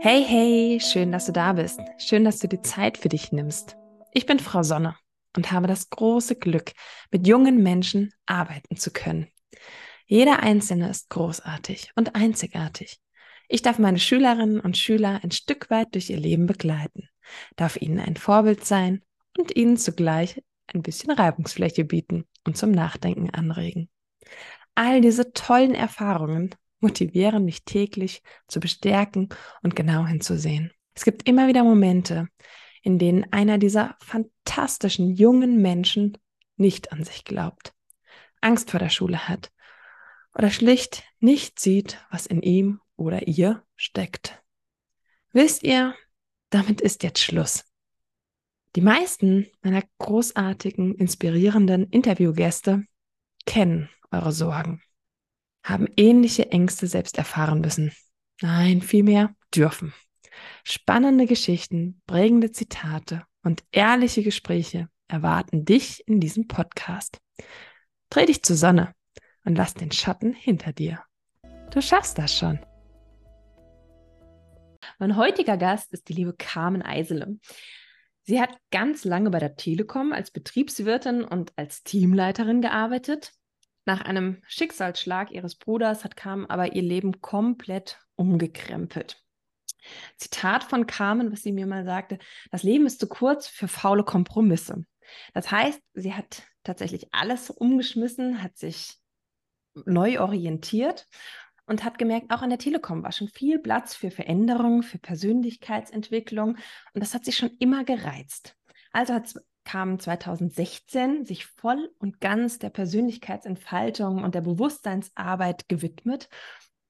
Hey, hey, schön, dass du da bist. Schön, dass du die Zeit für dich nimmst. Ich bin Frau Sonne und habe das große Glück, mit jungen Menschen arbeiten zu können. Jeder Einzelne ist großartig und einzigartig. Ich darf meine Schülerinnen und Schüler ein Stück weit durch ihr Leben begleiten, darf ihnen ein Vorbild sein und ihnen zugleich ein bisschen Reibungsfläche bieten und zum Nachdenken anregen. All diese tollen Erfahrungen motivieren mich täglich zu bestärken und genau hinzusehen. Es gibt immer wieder Momente, in denen einer dieser fantastischen jungen Menschen nicht an sich glaubt, Angst vor der Schule hat oder schlicht nicht sieht, was in ihm oder ihr steckt. Wisst ihr, damit ist jetzt Schluss. Die meisten meiner großartigen, inspirierenden Interviewgäste kennen eure Sorgen haben ähnliche Ängste selbst erfahren müssen. Nein, vielmehr dürfen. Spannende Geschichten, prägende Zitate und ehrliche Gespräche erwarten dich in diesem Podcast. Dreh dich zur Sonne und lass den Schatten hinter dir. Du schaffst das schon. Mein heutiger Gast ist die liebe Carmen Eisele. Sie hat ganz lange bei der Telekom als Betriebswirtin und als Teamleiterin gearbeitet. Nach einem Schicksalsschlag ihres Bruders hat Carmen aber ihr Leben komplett umgekrempelt. Zitat von Carmen, was sie mir mal sagte, das Leben ist zu kurz für faule Kompromisse. Das heißt, sie hat tatsächlich alles umgeschmissen, hat sich neu orientiert und hat gemerkt, auch an der Telekom war schon viel Platz für Veränderung, für Persönlichkeitsentwicklung und das hat sie schon immer gereizt. Also hat kam 2016 sich voll und ganz der Persönlichkeitsentfaltung und der Bewusstseinsarbeit gewidmet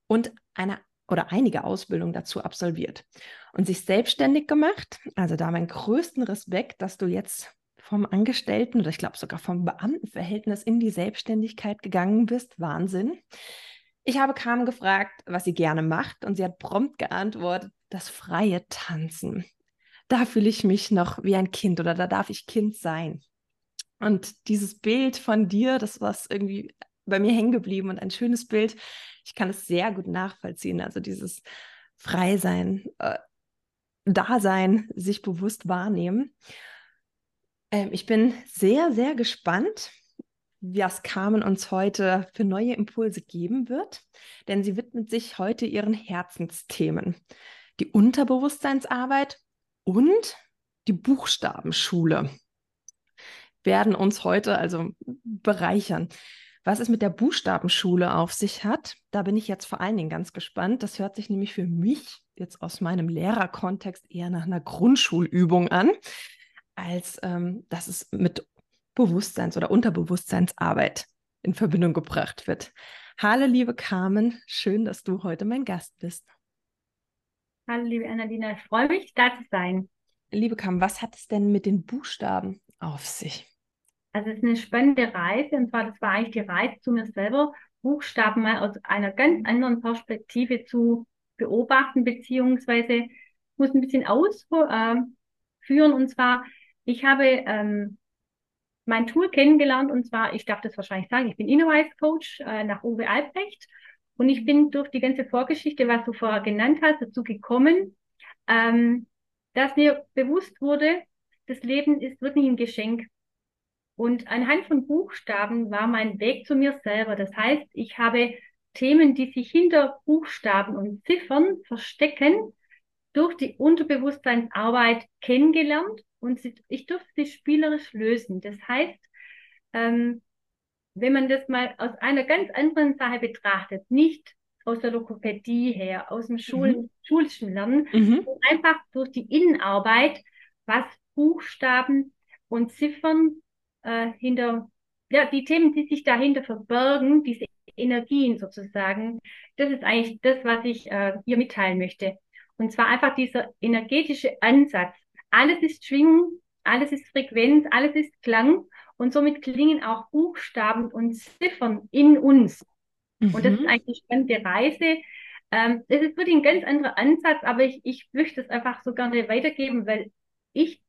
und eine oder einige Ausbildungen dazu absolviert und sich selbstständig gemacht. Also da meinen größten Respekt, dass du jetzt vom Angestellten oder ich glaube sogar vom Beamtenverhältnis in die Selbstständigkeit gegangen bist. Wahnsinn. Ich habe Carmen gefragt, was sie gerne macht und sie hat prompt geantwortet, das freie Tanzen da fühle ich mich noch wie ein Kind oder da darf ich Kind sein. Und dieses Bild von dir, das war irgendwie bei mir hängen geblieben und ein schönes Bild. Ich kann es sehr gut nachvollziehen. Also dieses Freisein, äh, Dasein, sich bewusst wahrnehmen. Ähm, ich bin sehr, sehr gespannt, was Carmen uns heute für neue Impulse geben wird, denn sie widmet sich heute ihren Herzensthemen. Die Unterbewusstseinsarbeit und die Buchstabenschule werden uns heute also bereichern. Was es mit der Buchstabenschule auf sich hat, da bin ich jetzt vor allen Dingen ganz gespannt. Das hört sich nämlich für mich jetzt aus meinem Lehrerkontext eher nach einer Grundschulübung an, als ähm, dass es mit Bewusstseins- oder Unterbewusstseinsarbeit in Verbindung gebracht wird. Hallo, liebe Carmen, schön, dass du heute mein Gast bist. Hallo, liebe Annalena, ich freue mich, da zu sein. Liebe Kam, was hat es denn mit den Buchstaben auf sich? Also es ist eine spannende Reise und zwar, das war eigentlich die Reise zu mir selber, Buchstaben mal aus einer ganz anderen Perspektive zu beobachten, beziehungsweise muss ein bisschen ausführen und zwar, ich habe ähm, mein Tool kennengelernt und zwar, ich darf das wahrscheinlich sagen, ich bin Innerweis Coach äh, nach Uwe Albrecht und ich bin durch die ganze Vorgeschichte, was du vorher genannt hast, dazu gekommen, ähm, dass mir bewusst wurde, das Leben ist wirklich ein Geschenk. Und anhand von Buchstaben war mein Weg zu mir selber. Das heißt, ich habe Themen, die sich hinter Buchstaben und Ziffern verstecken, durch die Unterbewusstseinsarbeit kennengelernt und ich durfte sie spielerisch lösen. Das heißt, ähm, wenn man das mal aus einer ganz anderen Sache betrachtet, nicht aus der Lokopädie her, aus dem Schul mhm. schulischen Lernen, mhm. einfach durch die Innenarbeit, was Buchstaben und Ziffern äh, hinter, ja, die Themen, die sich dahinter verbergen, diese Energien sozusagen, das ist eigentlich das, was ich äh, hier mitteilen möchte. Und zwar einfach dieser energetische Ansatz. Alles ist Schwingung, alles ist Frequenz, alles ist Klang und somit klingen auch Buchstaben und Ziffern in uns. Mhm. Und das ist mhm. eigentlich eine spannende Reise. Ähm, es ist wirklich ein ganz anderer Ansatz, aber ich, ich möchte es einfach so gerne weitergeben, weil ich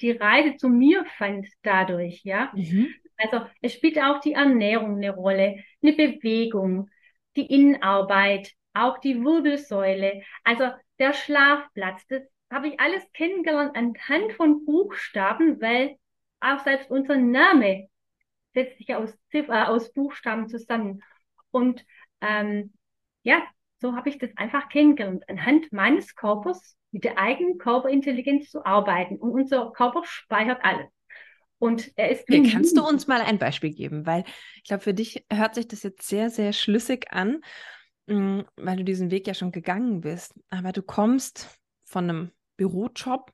die Reise zu mir fand dadurch, ja. Mhm. Also es spielt auch die Ernährung eine Rolle, eine Bewegung, die Innenarbeit, auch die Wirbelsäule. Also der Schlafplatz, das habe ich alles kennengelernt anhand von Buchstaben, weil auch selbst unser Name setzt sich aus, äh, aus Buchstaben zusammen. Und ähm, ja, so habe ich das einfach kennengelernt, anhand meines Körpers mit der eigenen Körperintelligenz zu arbeiten. Und unser Körper speichert alles. Und er ist. Okay, kannst du uns mal ein Beispiel geben? Weil ich glaube, für dich hört sich das jetzt sehr, sehr schlüssig an, mm, weil du diesen Weg ja schon gegangen bist. Aber du kommst von einem Bürojob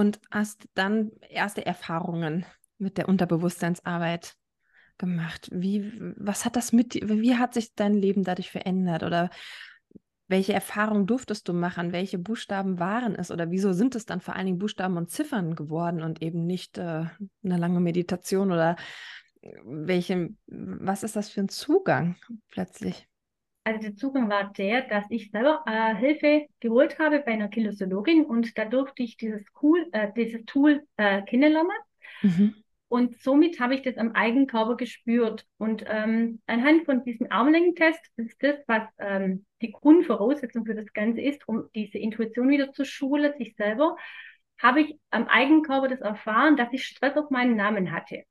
und hast dann erste Erfahrungen mit der Unterbewusstseinsarbeit gemacht. Wie, was hat das mit, wie hat sich dein Leben dadurch verändert? Oder welche Erfahrungen durftest du machen? Welche Buchstaben waren es? Oder wieso sind es dann vor allen Dingen Buchstaben und Ziffern geworden und eben nicht äh, eine lange Meditation? Oder welche, was ist das für ein Zugang plötzlich? Also der Zugang war der, dass ich selber äh, Hilfe geholt habe bei einer Kinesiologin und da durfte ich dieses, cool, äh, dieses Tool äh, kennenlernen. Mhm. Und somit habe ich das am eigenen Körper gespürt. Und ähm, anhand von diesem Armlängentest, das ist das, was ähm, die Grundvoraussetzung für das Ganze ist, um diese Intuition wieder zu schulen, sich selber, habe ich am eigenen Körper das erfahren, dass ich Stress auf meinen Namen hatte.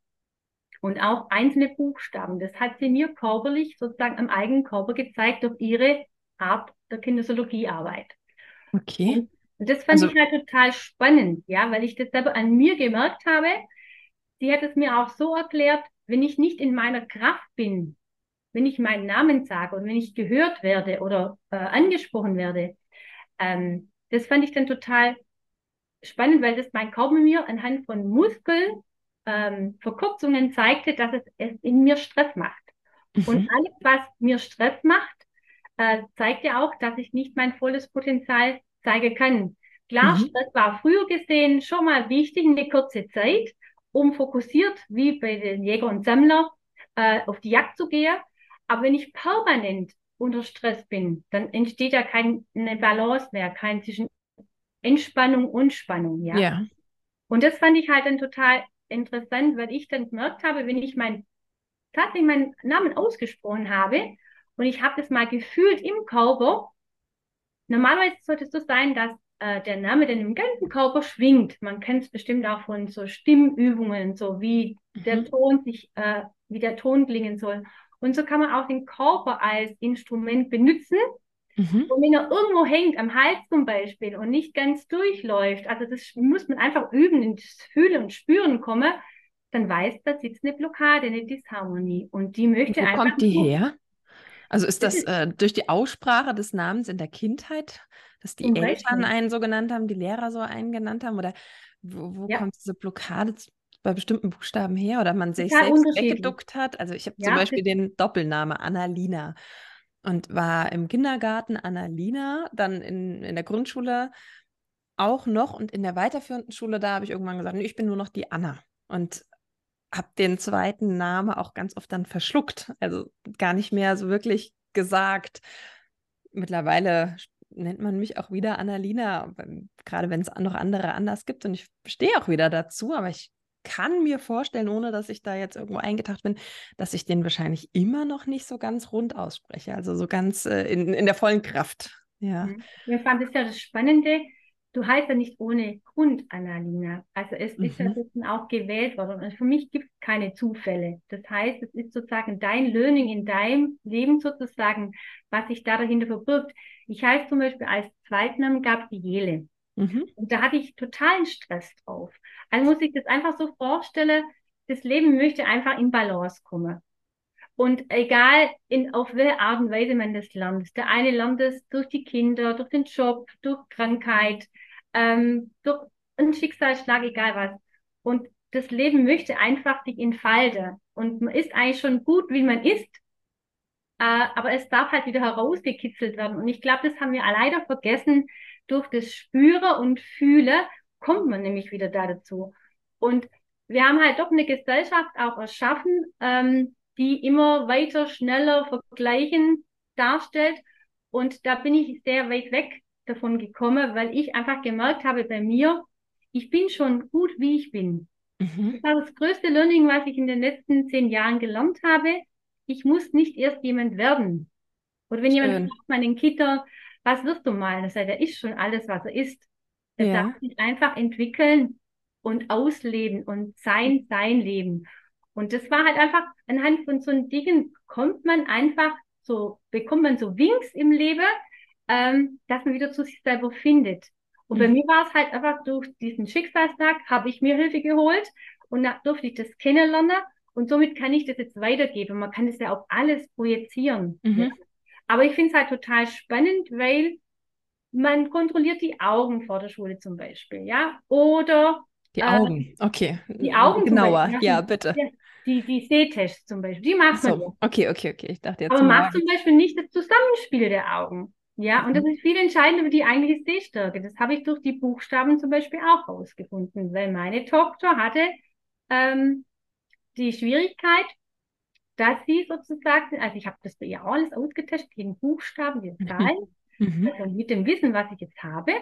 Und auch einzelne Buchstaben. Das hat sie mir körperlich sozusagen am eigenen Körper gezeigt durch ihre Art der Kinesiologiearbeit. Okay. Und, das fand also, ich halt total spannend, ja, weil ich das selber an mir gemerkt habe, sie hat es mir auch so erklärt, wenn ich nicht in meiner Kraft bin, wenn ich meinen Namen sage und wenn ich gehört werde oder äh, angesprochen werde, ähm, das fand ich dann total spannend, weil das mein Körper mir anhand von Muskeln ähm, Verkürzungen zeigte, dass es, es in mir Stress macht. Mhm. Und alles, was mir Stress macht, äh, zeigt ja auch, dass ich nicht mein volles Potenzial zeigen kann. Klar, mhm. Stress war früher gesehen schon mal wichtig, eine kurze Zeit, um fokussiert, wie bei den Jäger und Sammler, äh, auf die Jagd zu gehen. Aber wenn ich permanent unter Stress bin, dann entsteht ja keine Balance mehr, kein zwischen Entspannung und Spannung, ja. ja. Und das fand ich halt dann total interessant, weil ich dann gemerkt habe, wenn ich mein, tatsächlich meinen Namen ausgesprochen habe und ich habe das mal gefühlt im Körper, normalerweise sollte es so sein, dass äh, der Name dann im ganzen Körper schwingt. Man kennt es bestimmt auch von so Stimmübungen, so wie mhm. der Ton sich, äh, wie der Ton klingen soll. Und so kann man auch den Körper als Instrument benutzen. Mhm. Und wenn er irgendwo hängt, am Hals zum Beispiel, und nicht ganz durchläuft, also das muss man einfach üben, ins Fühlen und Spüren kommen, dann weiß, da sitzt eine Blockade, eine Disharmonie. Und die möchte Wo einfach. kommt die her? Also ist das äh, durch die Aussprache des Namens in der Kindheit, dass die Eltern einen so genannt haben, die Lehrer so einen genannt haben? Oder wo, wo ja. kommt diese Blockade bei bestimmten Buchstaben her? Oder man sich selbst weggeduckt hat? Also ich habe ja, zum Beispiel den Doppelname Annalina und war im Kindergarten Annalina, dann in, in der Grundschule auch noch und in der weiterführenden Schule, da habe ich irgendwann gesagt, nee, ich bin nur noch die Anna. Und habe den zweiten Namen auch ganz oft dann verschluckt, also gar nicht mehr so wirklich gesagt. Mittlerweile nennt man mich auch wieder Annalina, gerade wenn es noch andere anders gibt und ich stehe auch wieder dazu, aber ich kann mir vorstellen, ohne dass ich da jetzt irgendwo eingetaucht bin, dass ich den wahrscheinlich immer noch nicht so ganz rund ausspreche, also so ganz äh, in, in der vollen Kraft. Ja. Mhm. Mir fand es ja das Spannende, du heißt ja nicht ohne Grund Annalina. Also es mhm. ist ja mhm. auch gewählt worden. Und für mich gibt es keine Zufälle. Das heißt, es ist sozusagen dein Learning in deinem Leben sozusagen, was sich da dahinter verbirgt. Ich heiße zum Beispiel als Zweitnamen Gabriele. Mhm. Und da hatte ich totalen Stress drauf. Also muss ich das einfach so vorstellen, das Leben möchte einfach in Balance kommen. Und egal in, auf welche Art und Weise man das lernt. Der eine lernt es durch die Kinder, durch den Job, durch Krankheit, ähm, durch einen Schicksalsschlag, egal was. Und das Leben möchte einfach sich entfalten. Und man ist eigentlich schon gut, wie man ist. Äh, aber es darf halt wieder herausgekitzelt werden. Und ich glaube, das haben wir leider vergessen. Durch das Spüren und Fühlen kommt man nämlich wieder da dazu. Und wir haben halt doch eine Gesellschaft auch erschaffen, ähm, die immer weiter, schneller vergleichen darstellt. Und da bin ich sehr weit weg davon gekommen, weil ich einfach gemerkt habe bei mir, ich bin schon gut, wie ich bin. Mhm. Das war das größte Learning, was ich in den letzten zehn Jahren gelernt habe. Ich muss nicht erst jemand werden. Oder wenn Schön. jemand sagt, meinen Kinder, was wirst du mal? Das heißt, er ist schon alles, was er ist. Er Ja. darf sich einfach entwickeln und ausleben und sein, sein Leben. Und das war halt einfach anhand von so Dingen kommt man einfach so, bekommt man so Winks im Leben, ähm, dass man wieder zu sich selber findet. Und bei Mhm. mir war es halt einfach durch diesen Schicksalstag, habe ich mir Hilfe geholt und da durfte ich das kennenlernen und somit kann ich das jetzt weitergeben. Man kann das ja auf alles projizieren. Mhm. Aber ich finde es halt total spannend, weil man kontrolliert die Augen vor der Schule zum Beispiel, ja, oder Die äh, Augen, okay. die Augen Genauer, Beispiel, ja, bitte. Die, die Sehtests zum Beispiel, die Ach macht man so, okay, okay, okay. Ich dachte jetzt Aber nur, macht zum Beispiel nicht das Zusammenspiel der Augen. Ja, und das Mhm. ist viel entscheidender für die eigentliche Sehstärke. Das habe ich durch die Buchstaben zum Beispiel auch rausgefunden, weil meine Tochter hatte ähm, die Schwierigkeit, dass sie sozusagen, also ich habe das bei ihr alles ausgetestet, jeden Buchstaben, die Zahlen, Mhm. also mit dem Wissen, was ich jetzt habe.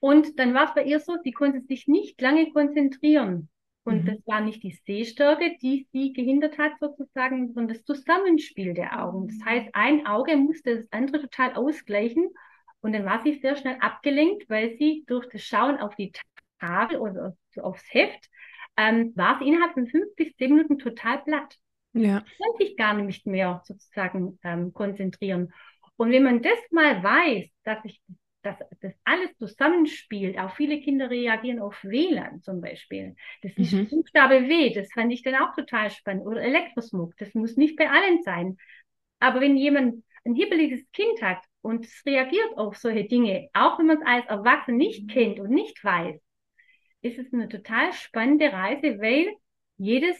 Und dann war es bei ihr so, sie konnte sich nicht lange konzentrieren. Und Mhm. das war nicht die Sehstärke, die sie gehindert hat, sozusagen, sondern das Zusammenspiel der Augen. Das heißt, ein Auge musste das andere total ausgleichen. Und dann war sie sehr schnell abgelenkt, weil sie durch das Schauen auf die Tafel oder aufs Heft, ähm, war sie innerhalb von fünf bis zehn Minuten total platt Ja. kann sich gar nicht mehr sozusagen ähm, konzentrieren. Und wenn man das mal weiß, dass ich, dass das alles zusammenspielt, auch viele Kinder reagieren auf WLAN zum Beispiel. Das ist Mhm. Buchstabe W, das fand ich dann auch total spannend. Oder Elektrosmog, das muss nicht bei allen sein. Aber wenn jemand ein hibbeliges Kind hat und es reagiert auf solche Dinge, auch wenn man es als Erwachsener nicht kennt und nicht weiß, ist es eine total spannende Reise, weil jedes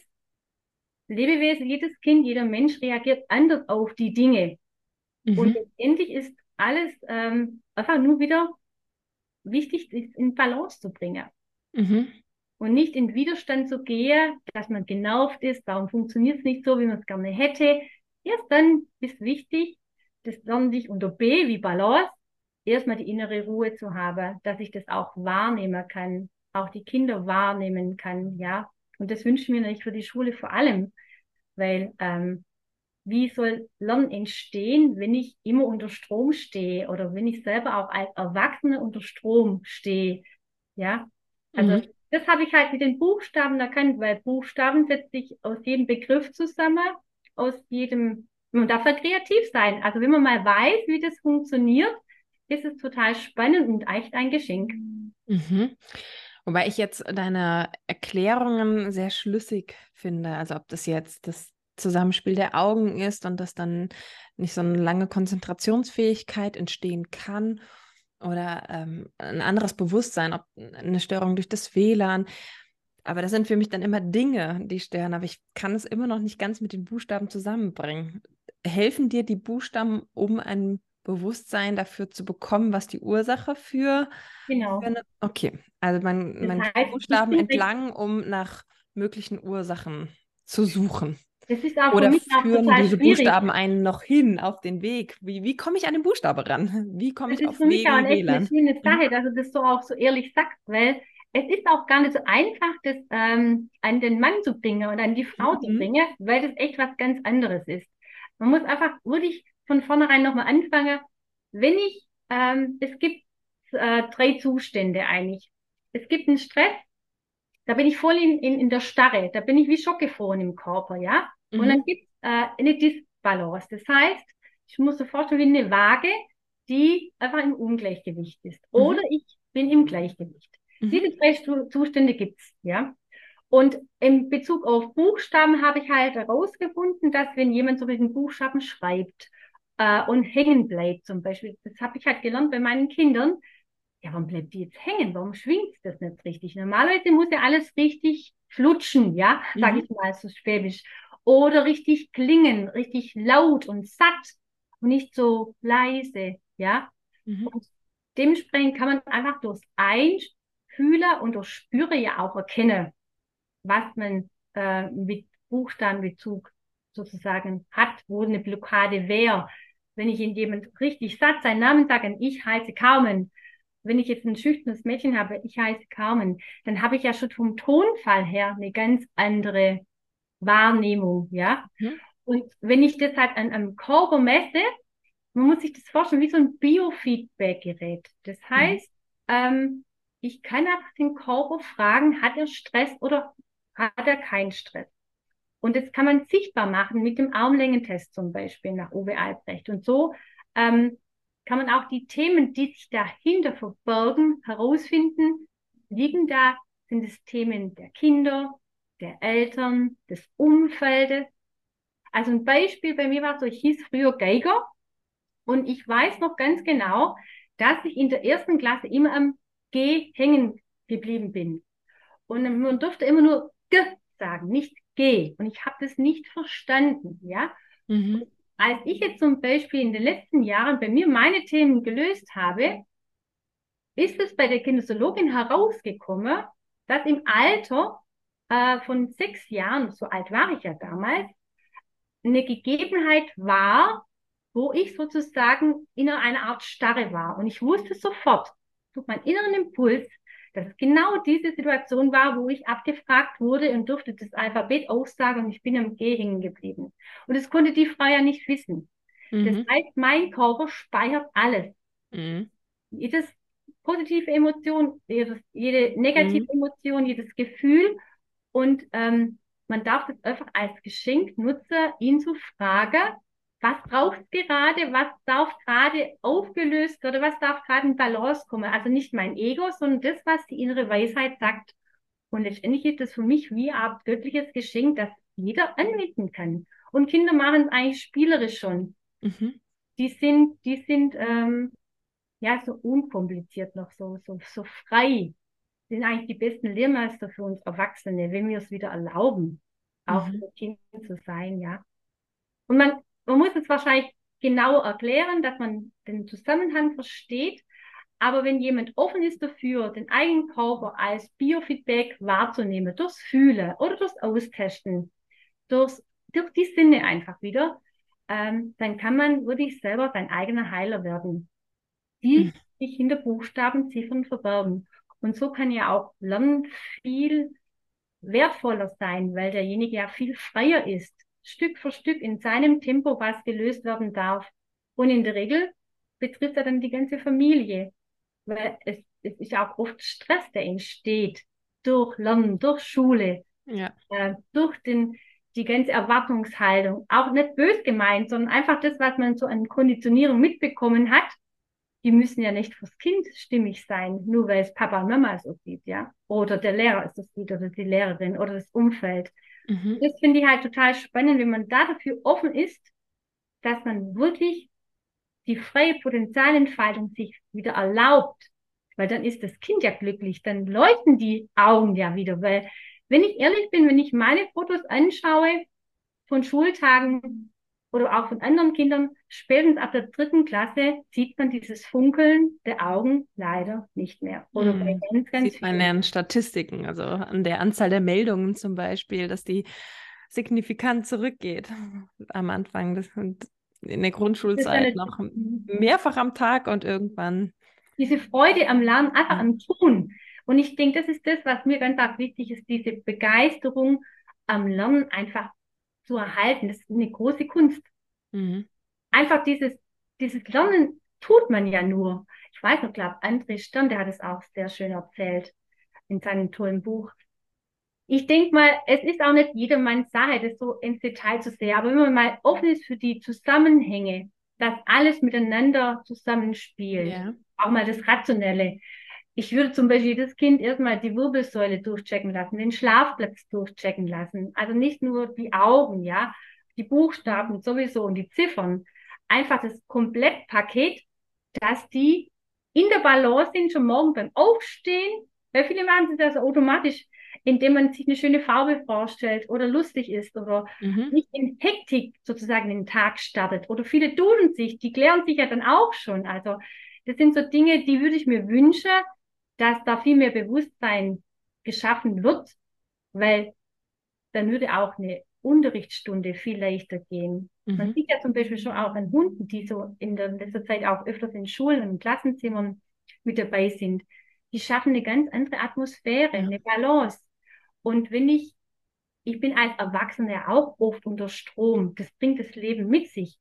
Lebewesen, jedes Kind, jeder Mensch reagiert anders auf die Dinge. Und Mhm. letztendlich ist alles ähm, einfach nur wieder wichtig, das in Balance zu bringen. Mhm. Und nicht in Widerstand zu gehen, dass man genervt ist, warum funktioniert es nicht so, wie man es gerne hätte. Erst dann ist wichtig, das lernen sich unter B wie Balance, erstmal die innere Ruhe zu haben, dass ich das auch wahrnehmen kann, auch die Kinder wahrnehmen kann, ja. Und das wünsche ich mir natürlich für die Schule vor allem, weil ähm, wie soll Lernen entstehen, wenn ich immer unter Strom stehe oder wenn ich selber auch als Erwachsene unter Strom stehe, ja. Also Mhm. das habe ich halt mit den Buchstaben erkannt, weil Buchstaben setzt sich aus jedem Begriff zusammen, aus jedem, man darf ja kreativ sein. Also wenn man mal weiß, wie das funktioniert, ist es total spannend und echt ein Geschenk. Mhm. Wobei ich jetzt deine Erklärungen sehr schlüssig finde. Also ob das jetzt das Zusammenspiel der Augen ist und dass dann nicht so eine lange Konzentrationsfähigkeit entstehen kann oder ähm, ein anderes Bewusstsein, ob eine Störung durch das WLAN. Aber das sind für mich dann immer Dinge, die stören. Aber ich kann es immer noch nicht ganz mit den Buchstaben zusammenbringen. Helfen dir die Buchstaben, um ein Bewusstsein dafür zu bekommen, was die Ursache für Genau. für eine- Okay, also man, Das man geht heißt, Buchstaben entlang, um nach möglichen Ursachen zu suchen. Das ist auch Oder führen diese schwierig. Buchstaben einen noch hin auf den Weg? Wie, wie komme ich an den Buchstabe ran? Wie komme Das ich ist auf für mich Wege auch eine wie echt eine schöne Sache, dass du das so auch so ehrlich sagst, weil es ist auch gar nicht so einfach, das ähm, an den Mann zu bringen und an die Frau zu Mhm. bringen, weil das echt was ganz anderes ist. Man muss einfach wirklich von vornherein nochmal anfangen, wenn ich, ähm, es gibt äh, drei Zustände eigentlich. Es gibt einen Stress, da bin ich voll in, in, in der Starre, da bin ich wie schockgefroren im Körper, ja. Und dann Mhm. gibt es äh, eine Disbalance. Das heißt, ich muss so vorstellen wie eine Waage, die einfach im Ungleichgewicht ist. Mhm. Oder ich bin im Gleichgewicht. Mhm. Diese drei Zustände gibt's, ja. Und in Bezug auf Buchstaben habe ich halt herausgefunden, dass wenn jemand so einen Buchstaben schreibt äh, und hängen bleibt zum Beispiel, das habe ich halt gelernt bei meinen Kindern, ja, warum bleibt die jetzt hängen? Warum schwingt das nicht richtig? Normalerweise muss ja alles richtig flutschen, ja, sage Mhm. ich mal so schwäbisch. Oder richtig klingen, richtig laut und satt und nicht so leise, ja. Mhm. Und dementsprechend kann man einfach durchs Einfühlen und durch Spüre ja auch erkennen, was man äh, mit Buchstabenbezug sozusagen hat, wo eine Blockade wäre. Wenn ich in jemand richtig satt seinen Namen sage, und ich heiße Carmen, wenn ich jetzt ein schüchternes Mädchen habe, ich heiße Carmen, dann habe ich ja schon vom Tonfall her eine ganz andere Wahrnehmung, ja. Mhm. Und wenn ich das halt an einem Körper messe, man muss sich das vorstellen, wie so ein Biofeedback-Gerät. Das heißt, mhm. ähm, ich kann einfach den Körper fragen, hat er Stress oder hat er keinen Stress? Und das kann man sichtbar machen mit dem Armlängentest zum Beispiel nach Uwe Albrecht. Und so ähm, kann man auch die Themen, die sich dahinter verbergen, herausfinden. Liegen da, sind es Themen der Kinder, der Eltern, des Umfeldes. Also ein Beispiel bei mir war so, ich hieß früher Geiger und ich weiß noch ganz genau, dass ich in der ersten Klasse immer am G hängen geblieben bin. Und man durfte immer nur G sagen, nicht G. Und ich habe das nicht verstanden, ja. Mhm. Als ich jetzt zum Beispiel in den letzten Jahren bei mir meine Themen gelöst habe, ist es bei der Kinesiologin herausgekommen, dass im Alter äh, von sechs Jahren, so alt war ich ja damals, eine Gegebenheit war, wo ich sozusagen in einer Art Starre war. Und ich wusste sofort, durch meinen inneren Impuls, dass es genau diese Situation war, wo ich abgefragt wurde und durfte das Alphabet aussagen und ich bin am G hängen geblieben. Und das konnte die Frau ja nicht wissen. Mhm. Das heißt, mein Körper speichert alles. Mhm. Jedes positive Emotion, jedes, jede negative mhm. Emotion, jedes Gefühl. Und ähm, man darf das einfach als Geschenk nutzen, ihn zu fragen, was braucht gerade, was darf gerade aufgelöst oder was darf gerade in Balance kommen. Also nicht mein Ego, sondern das, was die innere Weisheit sagt. Und letztendlich ist das für mich wie ein göttliches Geschenk, das jeder anwenden kann. Und Kinder machen es eigentlich spielerisch schon. Mhm. Die sind, die sind ähm, ja so unkompliziert noch, so, so, so frei. Die sind eigentlich die besten Lehrmeister für uns Erwachsene, wenn wir es wieder erlauben, auch mhm. für Kinder zu sein, ja. Und man, man muss es wahrscheinlich genau erklären, dass man den Zusammenhang versteht. Aber wenn jemand offen ist dafür, den eigenen Körper als Biofeedback wahrzunehmen, durchs Fühlen oder durchs Austesten, durchs, durch die Sinne einfach wieder, ähm, dann kann man wirklich selber sein eigener Heiler werden, die mhm. sich hinter Buchstaben, Ziffern verbergen. Und so kann ja auch Lernen viel wertvoller sein, weil derjenige ja viel freier ist Stück für Stück in seinem Tempo, was gelöst werden darf. Und in der Regel betrifft er dann die ganze Familie, weil es, es ist auch oft Stress, der entsteht durch Lernen, durch Schule, ja. äh, durch den, die ganze Erwartungshaltung. Auch nicht bös gemeint, sondern einfach das, was man so an Konditionierung mitbekommen hat. Die müssen ja nicht fürs Kind stimmig sein, nur weil es Papa und Mama so sieht, ja. Oder der Lehrer so sieht oder die Lehrerin oder das Umfeld. Mhm. Das finde ich halt total spannend, wenn man da dafür offen ist, dass man wirklich die freie Potenzialentfaltung sich wieder erlaubt, weil dann ist das Kind ja glücklich, dann leuchten die Augen ja wieder, weil wenn ich ehrlich bin, wenn ich meine Fotos anschaue von Schultagen, oder auch von anderen Kindern, spätestens ab der dritten Klasse sieht man dieses Funkeln der Augen leider nicht mehr. Oder hm. bei ganz, ganz sieht man an Statistiken, also an der Anzahl der Meldungen zum Beispiel, dass die signifikant zurückgeht am Anfang des, in der Grundschulzeit noch mehrfach am Tag und irgendwann. Diese Freude am Lernen, einfach am Tun. Und ich denke, das ist das, was mir ganz arg wichtig ist, diese Begeisterung am Lernen einfach zu erhalten. Das ist eine große Kunst. Mhm. Einfach dieses, dieses Lernen tut man ja nur. Ich weiß noch, glaube André Stern, der hat es auch sehr schön erzählt in seinem tollen Buch. Ich denke mal, es ist auch nicht jedermanns Sache, das so ins Detail zu sehen. Aber wenn man mal offen ist für die Zusammenhänge, dass alles miteinander zusammenspielt, ja. auch mal das Rationelle, ich würde zum Beispiel das Kind erstmal die Wirbelsäule durchchecken lassen, den Schlafplatz durchchecken lassen. Also nicht nur die Augen, ja, die Buchstaben sowieso und die Ziffern. Einfach das Komplettpaket, dass die in der Balance sind, schon morgen beim Aufstehen. Weil viele machen sie das automatisch, indem man sich eine schöne Farbe vorstellt oder lustig ist oder mhm. nicht in Hektik sozusagen den Tag startet. Oder viele duschen sich, die klären sich ja dann auch schon. Also das sind so Dinge, die würde ich mir wünschen, dass da viel mehr Bewusstsein geschaffen wird, weil dann würde auch eine Unterrichtsstunde viel leichter gehen. Mhm. Man sieht ja zum Beispiel schon auch an Hunden, die so in der letzter Zeit auch öfters in Schulen und Klassenzimmern mit dabei sind. Die schaffen eine ganz andere Atmosphäre, ja. eine Balance. Und wenn ich, ich bin als Erwachsener auch oft unter Strom, das bringt das Leben mit sich.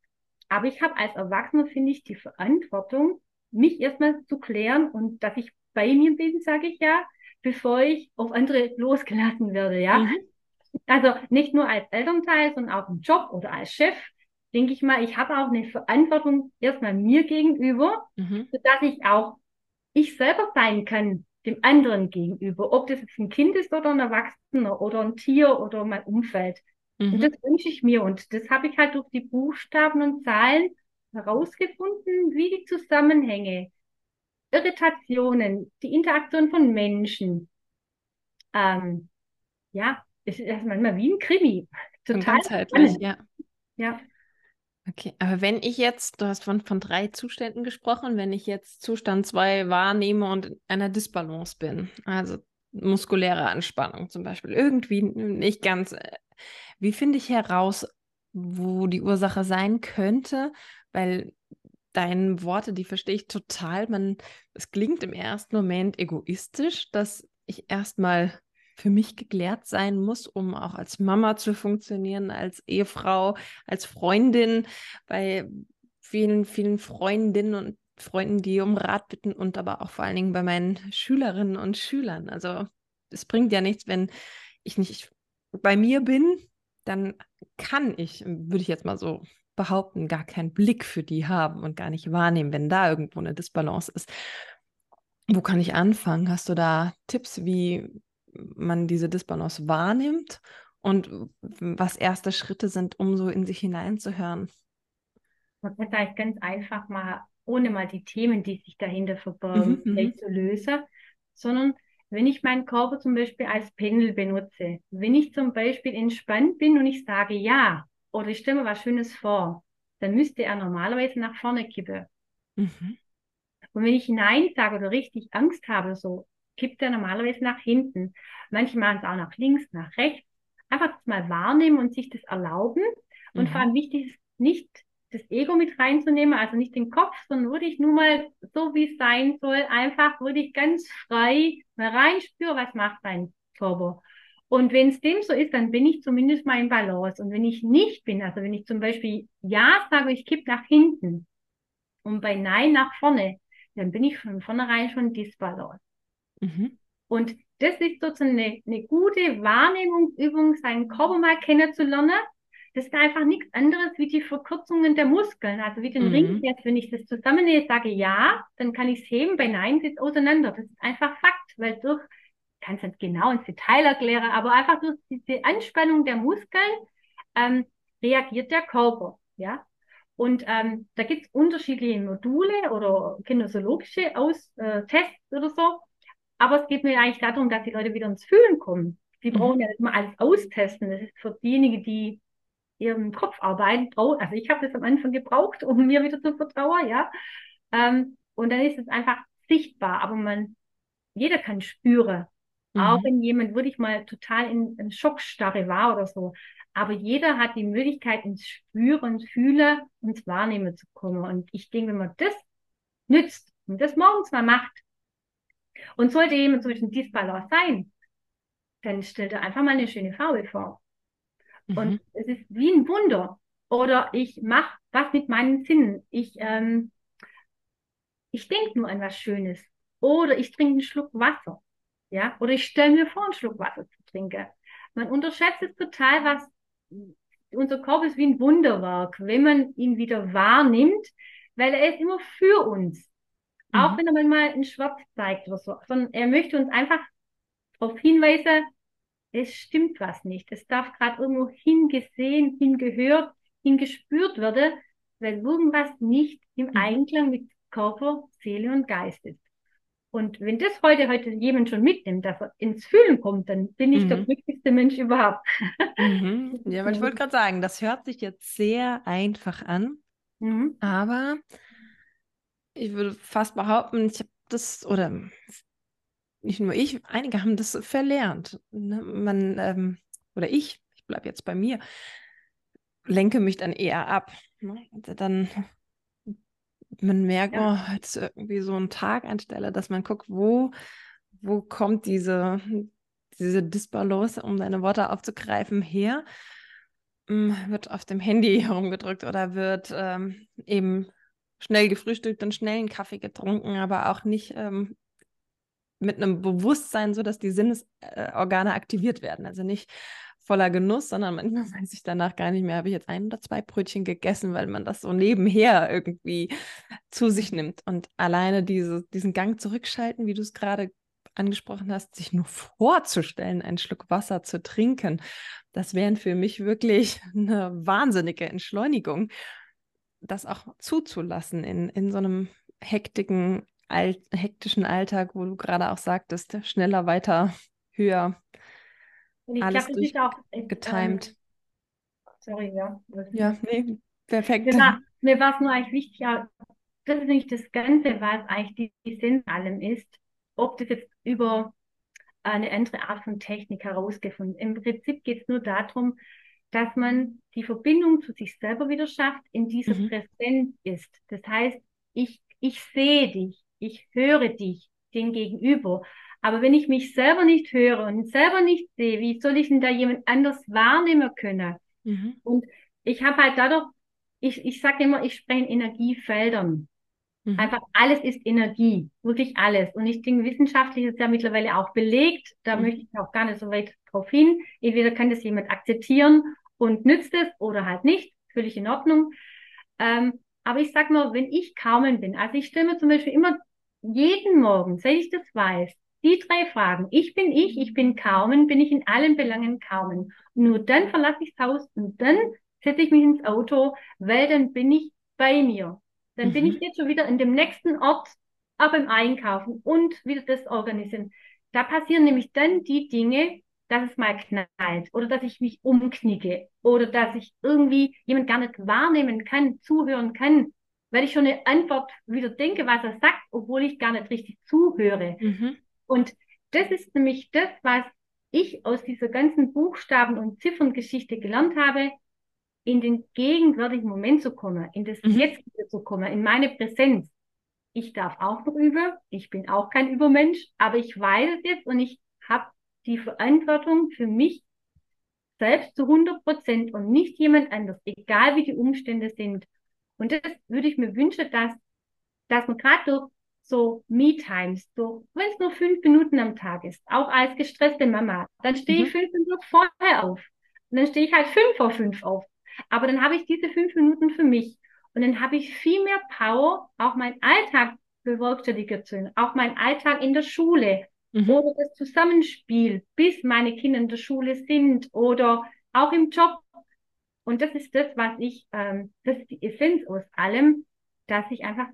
Aber ich habe als Erwachsener, finde ich, die Verantwortung, mich erstmal zu klären und dass ich bei mir bin, sage ich ja, bevor ich auf andere losgelassen werde, ja. Mhm. Also nicht nur als Elternteil, sondern auch im Job oder als Chef, denke ich mal, ich habe auch eine Verantwortung erstmal mir gegenüber, mhm. sodass ich auch ich selber sein kann dem anderen gegenüber, ob das jetzt ein Kind ist oder ein Erwachsener oder ein Tier oder mein Umfeld. Mhm. Und das wünsche ich mir. Und das habe ich halt durch die Buchstaben und Zahlen herausgefunden, wie die Zusammenhänge, Irritationen, die Interaktion von Menschen, ähm, ja, es ist manchmal wie ein Krimi. Total ganzheitlich, ja. Ja. Okay, aber wenn ich jetzt, du hast von, von drei Zuständen gesprochen, wenn ich jetzt Zustand 2 wahrnehme und in einer Disbalance bin, also muskuläre Anspannung zum Beispiel, irgendwie nicht ganz, äh, wie finde ich heraus, wo die Ursache sein könnte? Weil deine Worte, die verstehe ich total. Man, es klingt im ersten Moment egoistisch, dass ich erstmal für mich geklärt sein muss, um auch als Mama zu funktionieren, als Ehefrau, als Freundin, bei vielen, vielen Freundinnen und Freunden, die um Rat bitten und aber auch vor allen Dingen bei meinen Schülerinnen und Schülern. Also es bringt ja nichts, wenn ich nicht bei mir bin, dann kann ich, würde ich jetzt mal so behaupten, gar keinen Blick für die haben und gar nicht wahrnehmen, wenn da irgendwo eine Disbalance ist. Wo kann ich anfangen? Hast du da Tipps, wie man diese Disbalance wahrnimmt und was erste Schritte sind, um so in sich hineinzuhören? Man kann vielleicht ganz einfach mal, ohne mal die Themen, die sich dahinter verborgen, mhm, mhm. zu lösen, sondern wenn ich meinen Körper zum Beispiel als Pendel benutze, wenn ich zum Beispiel entspannt bin und ich sage ja oder ich stelle mir was Schönes vor, dann müsste er normalerweise nach vorne kippen. Mhm. Und wenn ich Nein sage oder richtig Angst habe, so, kippt er normalerweise nach hinten. Manche machen es auch nach links, nach rechts. Einfach das mal wahrnehmen und sich das erlauben. Und mhm. vor allem wichtig ist nicht das Ego mit reinzunehmen, also nicht den Kopf, sondern würde ich nur mal so wie es sein soll, einfach würde ich ganz frei mal reinspüren, was macht mein Körper. Und wenn es dem so ist, dann bin ich zumindest mal in Balance. Und wenn ich nicht bin, also wenn ich zum Beispiel Ja sage, ich kipp nach hinten und bei Nein nach vorne, dann bin ich von vornherein schon disbalance. Mhm. Und das ist sozusagen eine, eine gute Wahrnehmungsübung, seinen Körper mal kennenzulernen. Das ist einfach nichts anderes wie die Verkürzungen der Muskeln, also wie den mhm. Ring jetzt. Wenn ich das zusammennehme, sage ja, dann kann ich es heben, bei Nein sitzt auseinander. Das ist einfach Fakt, weil durch, kann es nicht genau ins Detail erklären, aber einfach durch diese Anspannung der Muskeln ähm, reagiert der Körper. Ja, und ähm, da gibt es unterschiedliche Module oder kinesiologische Aus, äh, Tests oder so. Aber es geht mir eigentlich darum, dass die Leute wieder ins Fühlen kommen. Die mhm. brauchen ja nicht mal alles austesten. Das ist für diejenigen, die ihren Kopf arbeiten, brauchen. Also ich habe das am Anfang gebraucht, um mir wieder zu vertrauen, ja. Ähm, und dann ist es einfach sichtbar, aber man, jeder kann spüren. Mhm. Auch wenn jemand wirklich mal total in, in Schockstarre war oder so. Aber jeder hat die Möglichkeit, ins Spüren, ins Fühlen, ins Wahrnehmen zu kommen. Und ich denke, wenn man das nützt und das morgens mal macht, und sollte jemand zum Beispiel Disbalance sein, dann stellt er einfach mal eine schöne Farbe vor. Mhm. Und es ist wie ein Wunder. Oder ich mache was mit meinen Sinnen. Ich, ähm, ich denke nur an was Schönes. Oder ich trinke einen Schluck Wasser. Ja, oder ich stelle mir vor, einen Schluck Wasser zu trinken. Man unterschätzt es total, was unser Körper ist wie ein Wunderwerk, wenn man ihn wieder wahrnimmt, weil er ist immer für uns. Auch mhm. wenn er manchmal in Schwarz zeigt oder so. Sondern er möchte uns einfach darauf hinweisen, es stimmt was nicht. Es darf gerade irgendwo hingesehen, hingehört, hingespürt werden, weil irgendwas nicht im mhm. Einklang mit Körper, Seele und Geist ist. Und wenn das heute, heute jemand schon mitnimmt, dass er ins Fühlen kommt, dann bin ich mhm. der glücklichste Mensch überhaupt. Mhm. Ja, aber ich wollte gerade sagen, das hört sich jetzt sehr einfach an, mhm. aber ich würde fast behaupten, ich habe das, oder nicht nur ich, einige haben das verlernt. Ne? Man, ähm, oder ich, ich bleibe jetzt bei mir, lenke mich dann eher ab. Ne? Dann, man merkt, ja. oh, jetzt irgendwie so einen Tag einstelle, dass man guckt, wo, wo kommt diese, diese Disbalance, um deine Worte aufzugreifen, her. hm, wird auf dem Handy herumgedrückt oder wird ähm, eben schnell gefrühstückt und schnell einen Kaffee getrunken, aber auch nicht ähm, mit einem Bewusstsein, so dass die Sinnesorgane aktiviert werden. Also nicht voller Genuss, sondern manchmal weiß ich danach gar nicht mehr, habe ich jetzt ein oder zwei Brötchen gegessen, weil man das so nebenher irgendwie zu sich nimmt. Und alleine diese, diesen Gang zurückschalten, wie du es gerade angesprochen hast, sich nur vorzustellen, einen Schluck Wasser zu trinken, das wären für mich wirklich eine wahnsinnige Entschleunigung, das auch zuzulassen in, in so einem hektigen, alt, hektischen Alltag, wo du gerade auch sagtest, schneller, weiter, höher. Ich glaube, das ist auch getimed. Ähm, sorry, ja. Ja, nee, perfekt. Mir war es nur eigentlich wichtig, das ist nicht das Ganze, was eigentlich die, die Sinn allem ist, ob das jetzt über eine andere Art von Technik herausgefunden. Im Prinzip geht es nur darum, dass man die Verbindung zu sich selber wieder schafft, in dieser mhm. Präsenz ist. Das heißt, ich, ich sehe dich, ich höre dich, den Gegenüber. Aber wenn ich mich selber nicht höre und selber nicht sehe, wie soll ich denn da jemand anders wahrnehmen können? Mhm. Und ich habe halt dadurch, ich, ich sage immer, ich spreche in Energiefeldern. Mhm. Einfach alles ist Energie, wirklich alles. Und ich denke, wissenschaftlich ist ja mittlerweile auch belegt. Da mhm. möchte ich auch gar nicht so weit drauf hin. Entweder kann das jemand akzeptieren und nützt es oder halt nicht. Völlig in Ordnung. Ähm, aber ich sag mal, wenn ich Carmen bin, also ich stelle mir zum Beispiel immer jeden Morgen, seit ich das weiß, die drei Fragen. Ich bin ich, ich bin Carmen, bin ich in allen Belangen Carmen. Nur dann verlasse ich das Haus und dann setze ich mich ins Auto, weil dann bin ich bei mir. Dann mhm. bin ich mhm. jetzt schon wieder in dem nächsten Ort, aber im Einkaufen und wieder das organisieren. Da passieren nämlich dann die Dinge, dass es mal knallt oder dass ich mich umknicke oder dass ich irgendwie jemand gar nicht wahrnehmen kann, zuhören kann, weil ich schon eine Antwort wieder denke, was er sagt, obwohl ich gar nicht richtig zuhöre. Mhm. Und das ist nämlich das, was ich aus dieser ganzen Buchstaben- und Zifferngeschichte gelernt habe in den gegenwärtigen Moment zu kommen, in das mhm. Jetzt zu kommen, in meine Präsenz. Ich darf auch noch üben, ich bin auch kein Übermensch, aber ich weiß es jetzt und ich habe die Verantwortung für mich selbst zu 100 Prozent und nicht jemand anders, egal wie die Umstände sind. Und das würde ich mir wünschen, dass, dass man gerade durch so Me-Times, so, wenn es nur fünf Minuten am Tag ist, auch als gestresste Mama, dann stehe mhm. ich fünf Minuten vorher auf. Und dann stehe ich halt fünf vor fünf auf. Aber dann habe ich diese fünf Minuten für mich. Und dann habe ich viel mehr Power, auch meinen Alltag bewerkstelligen zu können, auch meinen Alltag in der Schule mhm. oder das Zusammenspiel, bis meine Kinder in der Schule sind oder auch im Job. Und das ist das, was ich, ähm, das ist die Essenz aus allem, dass ich einfach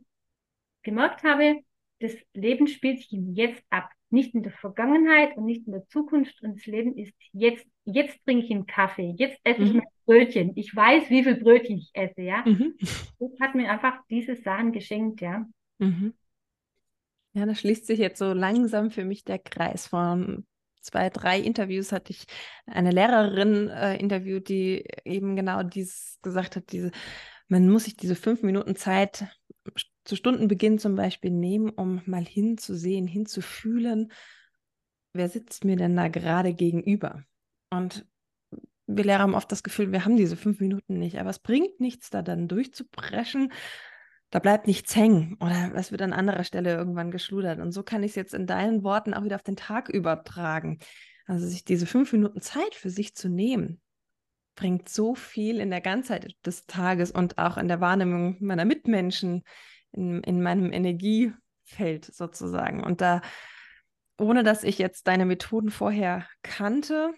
gemerkt habe, das Leben spielt sich Jetzt ab nicht in der Vergangenheit und nicht in der Zukunft. Und das Leben ist jetzt. Jetzt trinke ich einen Kaffee. Jetzt esse mhm. ich mein Brötchen. Ich weiß, wie viel Brötchen ich esse, ja. Mhm. Das hat mir einfach diese Sachen geschenkt, ja. Mhm. Ja, da schließt sich jetzt so langsam für mich der Kreis. Von zwei, drei Interviews hatte ich eine Lehrerin äh, interviewt, die eben genau dieses gesagt hat, diese, man muss sich diese fünf Minuten Zeit zu Stundenbeginn zum Beispiel nehmen, um mal hinzusehen, hinzufühlen, wer sitzt mir denn da gerade gegenüber? Und wir Lehrer haben oft das Gefühl, wir haben diese fünf Minuten nicht, aber es bringt nichts, da dann durchzupreschen. Da bleibt nichts hängen oder es wird an anderer Stelle irgendwann geschludert. Und so kann ich es jetzt in deinen Worten auch wieder auf den Tag übertragen. Also sich diese fünf Minuten Zeit für sich zu nehmen, bringt so viel in der Ganzheit des Tages und auch in der Wahrnehmung meiner Mitmenschen, in, in meinem Energiefeld sozusagen. Und da, ohne dass ich jetzt deine Methoden vorher kannte,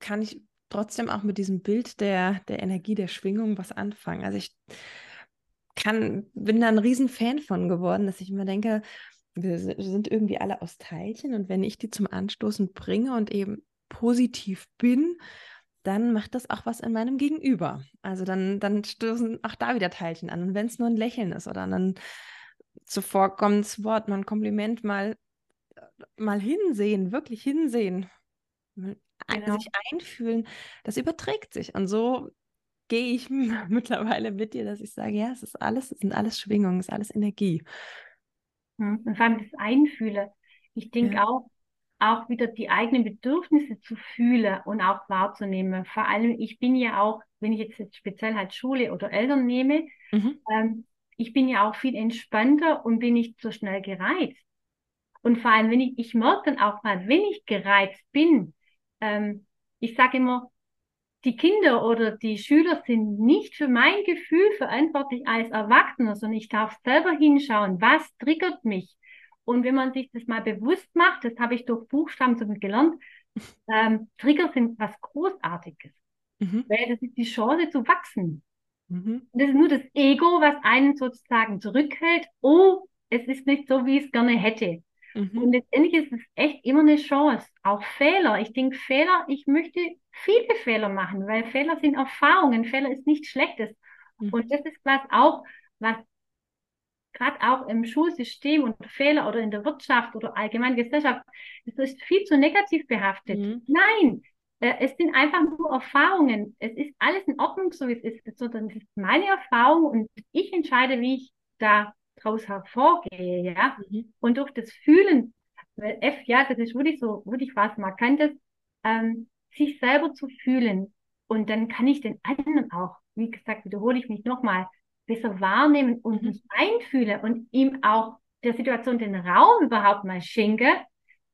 kann ich trotzdem auch mit diesem Bild der, der Energie, der Schwingung was anfangen. Also ich kann, bin da ein Riesenfan von geworden, dass ich immer denke, wir sind irgendwie alle aus Teilchen und wenn ich die zum Anstoßen bringe und eben positiv bin, dann macht das auch was in meinem Gegenüber. Also dann, dann stoßen auch da wieder Teilchen an. Und wenn es nur ein Lächeln ist oder ein zuvorkommendes Wort, mal ein Kompliment, mal, mal hinsehen, wirklich hinsehen, genau. sich einfühlen, das überträgt sich. Und so gehe ich mittlerweile mit dir, dass ich sage, ja, es ist alles, es sind alles Schwingungen, es ist alles Energie. Hm, und vor allem das Einfühle. Ich denke ja. auch, auch wieder die eigenen Bedürfnisse zu fühlen und auch wahrzunehmen. Vor allem, ich bin ja auch, wenn ich jetzt speziell halt Schule oder Eltern nehme, mhm. ähm, ich bin ja auch viel entspannter und bin nicht so schnell gereizt. Und vor allem, wenn ich, ich merke dann auch mal, wenn ich gereizt bin, ähm, ich sage immer, die Kinder oder die Schüler sind nicht für mein Gefühl verantwortlich als Erwachsener, sondern ich darf selber hinschauen, was triggert mich. Und wenn man sich das mal bewusst macht, das habe ich durch Buchstaben so gelernt, ähm, Trigger sind was Großartiges. Mhm. Weil das ist die Chance zu wachsen. Mhm. Das ist nur das Ego, was einen sozusagen zurückhält. Oh, es ist nicht so, wie ich es gerne hätte. Mhm. Und letztendlich ist es echt immer eine Chance. Auch Fehler. Ich denke, Fehler, ich möchte viele Fehler machen, weil Fehler sind Erfahrungen. Fehler ist nichts Schlechtes. Mhm. Und das ist was auch, was gerade auch im Schulsystem und Fehler oder in der Wirtschaft oder allgemein Gesellschaft, das ist viel zu negativ behaftet. Mhm. Nein, äh, es sind einfach nur Erfahrungen. Es ist alles in Ordnung, so wie es ist, sondern es ist meine Erfahrung und ich entscheide, wie ich da draus hervorgehe, ja. Mhm. Und durch das Fühlen, weil F, ja, das ist wirklich so, wirklich was Markantes, ähm, sich selber zu fühlen. Und dann kann ich den anderen auch, wie gesagt, wiederhole ich mich nochmal, besser wahrnehmen und mhm. mich einfühle und ihm auch der Situation den Raum überhaupt mal schenke,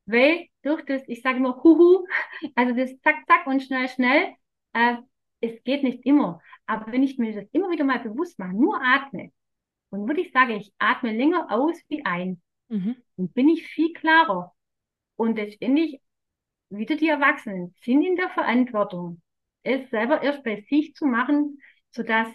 weil durch das, ich sage immer Huhu, also das Zack, Zack und schnell, schnell, äh, es geht nicht immer. Aber wenn ich mir das immer wieder mal bewusst mache, nur atme, und würde ich sagen, ich atme länger aus wie ein, mhm. dann bin ich viel klarer. Und letztendlich wieder die Erwachsenen sind in der Verantwortung, es selber erst bei sich zu machen, sodass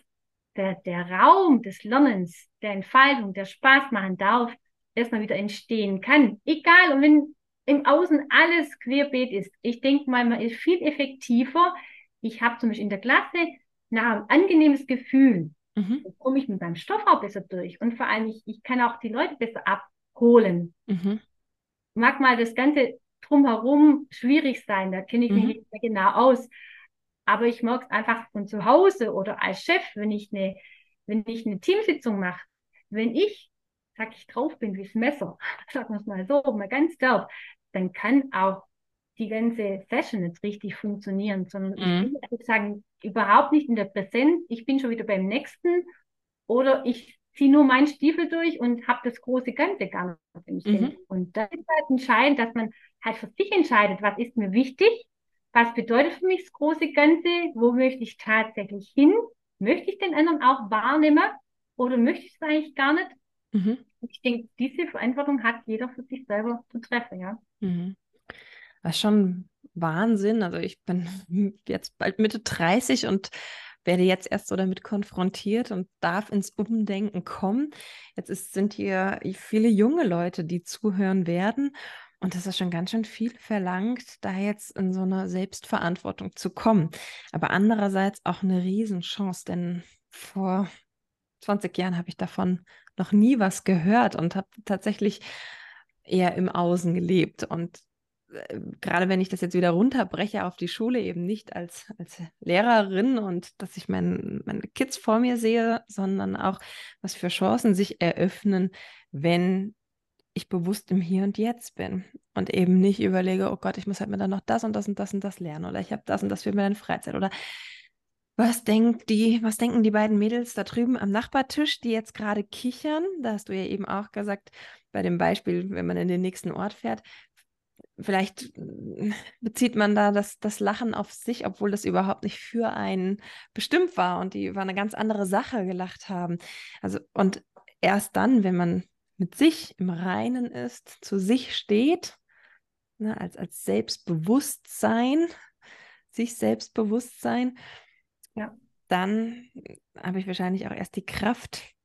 der, der Raum des Lernens, der Entfaltung, der Spaß machen darf, erstmal wieder entstehen kann. Egal, und wenn im Außen alles querbeet ist. Ich denke mal, man ist viel effektiver. Ich habe zum Beispiel in der Klasse nach ein angenehmes Gefühl. Mhm. komme ich mit meinem Stoff auch besser durch. Und vor allem, ich, ich kann auch die Leute besser abholen. Mhm. Mag mal das Ganze drumherum schwierig sein, da kenne ich mich mhm. nicht mehr genau aus. Aber ich mag es einfach von zu Hause oder als Chef, wenn ich eine, wenn ich eine Teamsitzung mache, wenn ich, sag ich, drauf bin wie das Messer, sagen wir es mal so, mal ganz derb, dann kann auch die ganze Session nicht richtig funktionieren, sondern mhm. ich bin sagen, überhaupt nicht in der Präsenz, ich bin schon wieder beim nächsten oder ich ziehe nur meinen Stiefel durch und habe das große Ganze gar nicht im Sinn. Mhm. Und das ist halt entscheidend, dass man halt für sich entscheidet, was ist mir wichtig, was bedeutet für mich das große Ganze, wo möchte ich tatsächlich hin, möchte ich den anderen auch wahrnehmen oder möchte ich es eigentlich gar nicht. Mhm. Ich denke, diese Verantwortung hat jeder für sich selber zu treffen, ja. Mhm. Das ist schon Wahnsinn. Also ich bin jetzt bald Mitte 30 und werde jetzt erst so damit konfrontiert und darf ins Umdenken kommen. Jetzt ist, sind hier viele junge Leute, die zuhören werden. Und das ist schon ganz schön viel verlangt, da jetzt in so eine Selbstverantwortung zu kommen. Aber andererseits auch eine Riesenchance, denn vor 20 Jahren habe ich davon noch nie was gehört und habe tatsächlich eher im Außen gelebt. Und äh, gerade wenn ich das jetzt wieder runterbreche auf die Schule, eben nicht als, als Lehrerin und dass ich mein, meine Kids vor mir sehe, sondern auch, was für Chancen sich eröffnen, wenn ich bewusst im Hier und Jetzt bin und eben nicht überlege, oh Gott, ich muss halt mir dann noch das und das und das und das lernen oder ich habe das und das für meine Freizeit oder was denkt die, was denken die beiden Mädels da drüben am Nachbartisch, die jetzt gerade kichern? Da hast du ja eben auch gesagt, bei dem Beispiel, wenn man in den nächsten Ort fährt, vielleicht äh, bezieht man da das, das Lachen auf sich, obwohl das überhaupt nicht für einen bestimmt war und die über eine ganz andere Sache gelacht haben. Also, und erst dann, wenn man mit sich im Reinen ist, zu sich steht, ne, als, als Selbstbewusstsein, sich Selbstbewusstsein, ja. dann habe ich wahrscheinlich auch erst die Kraft,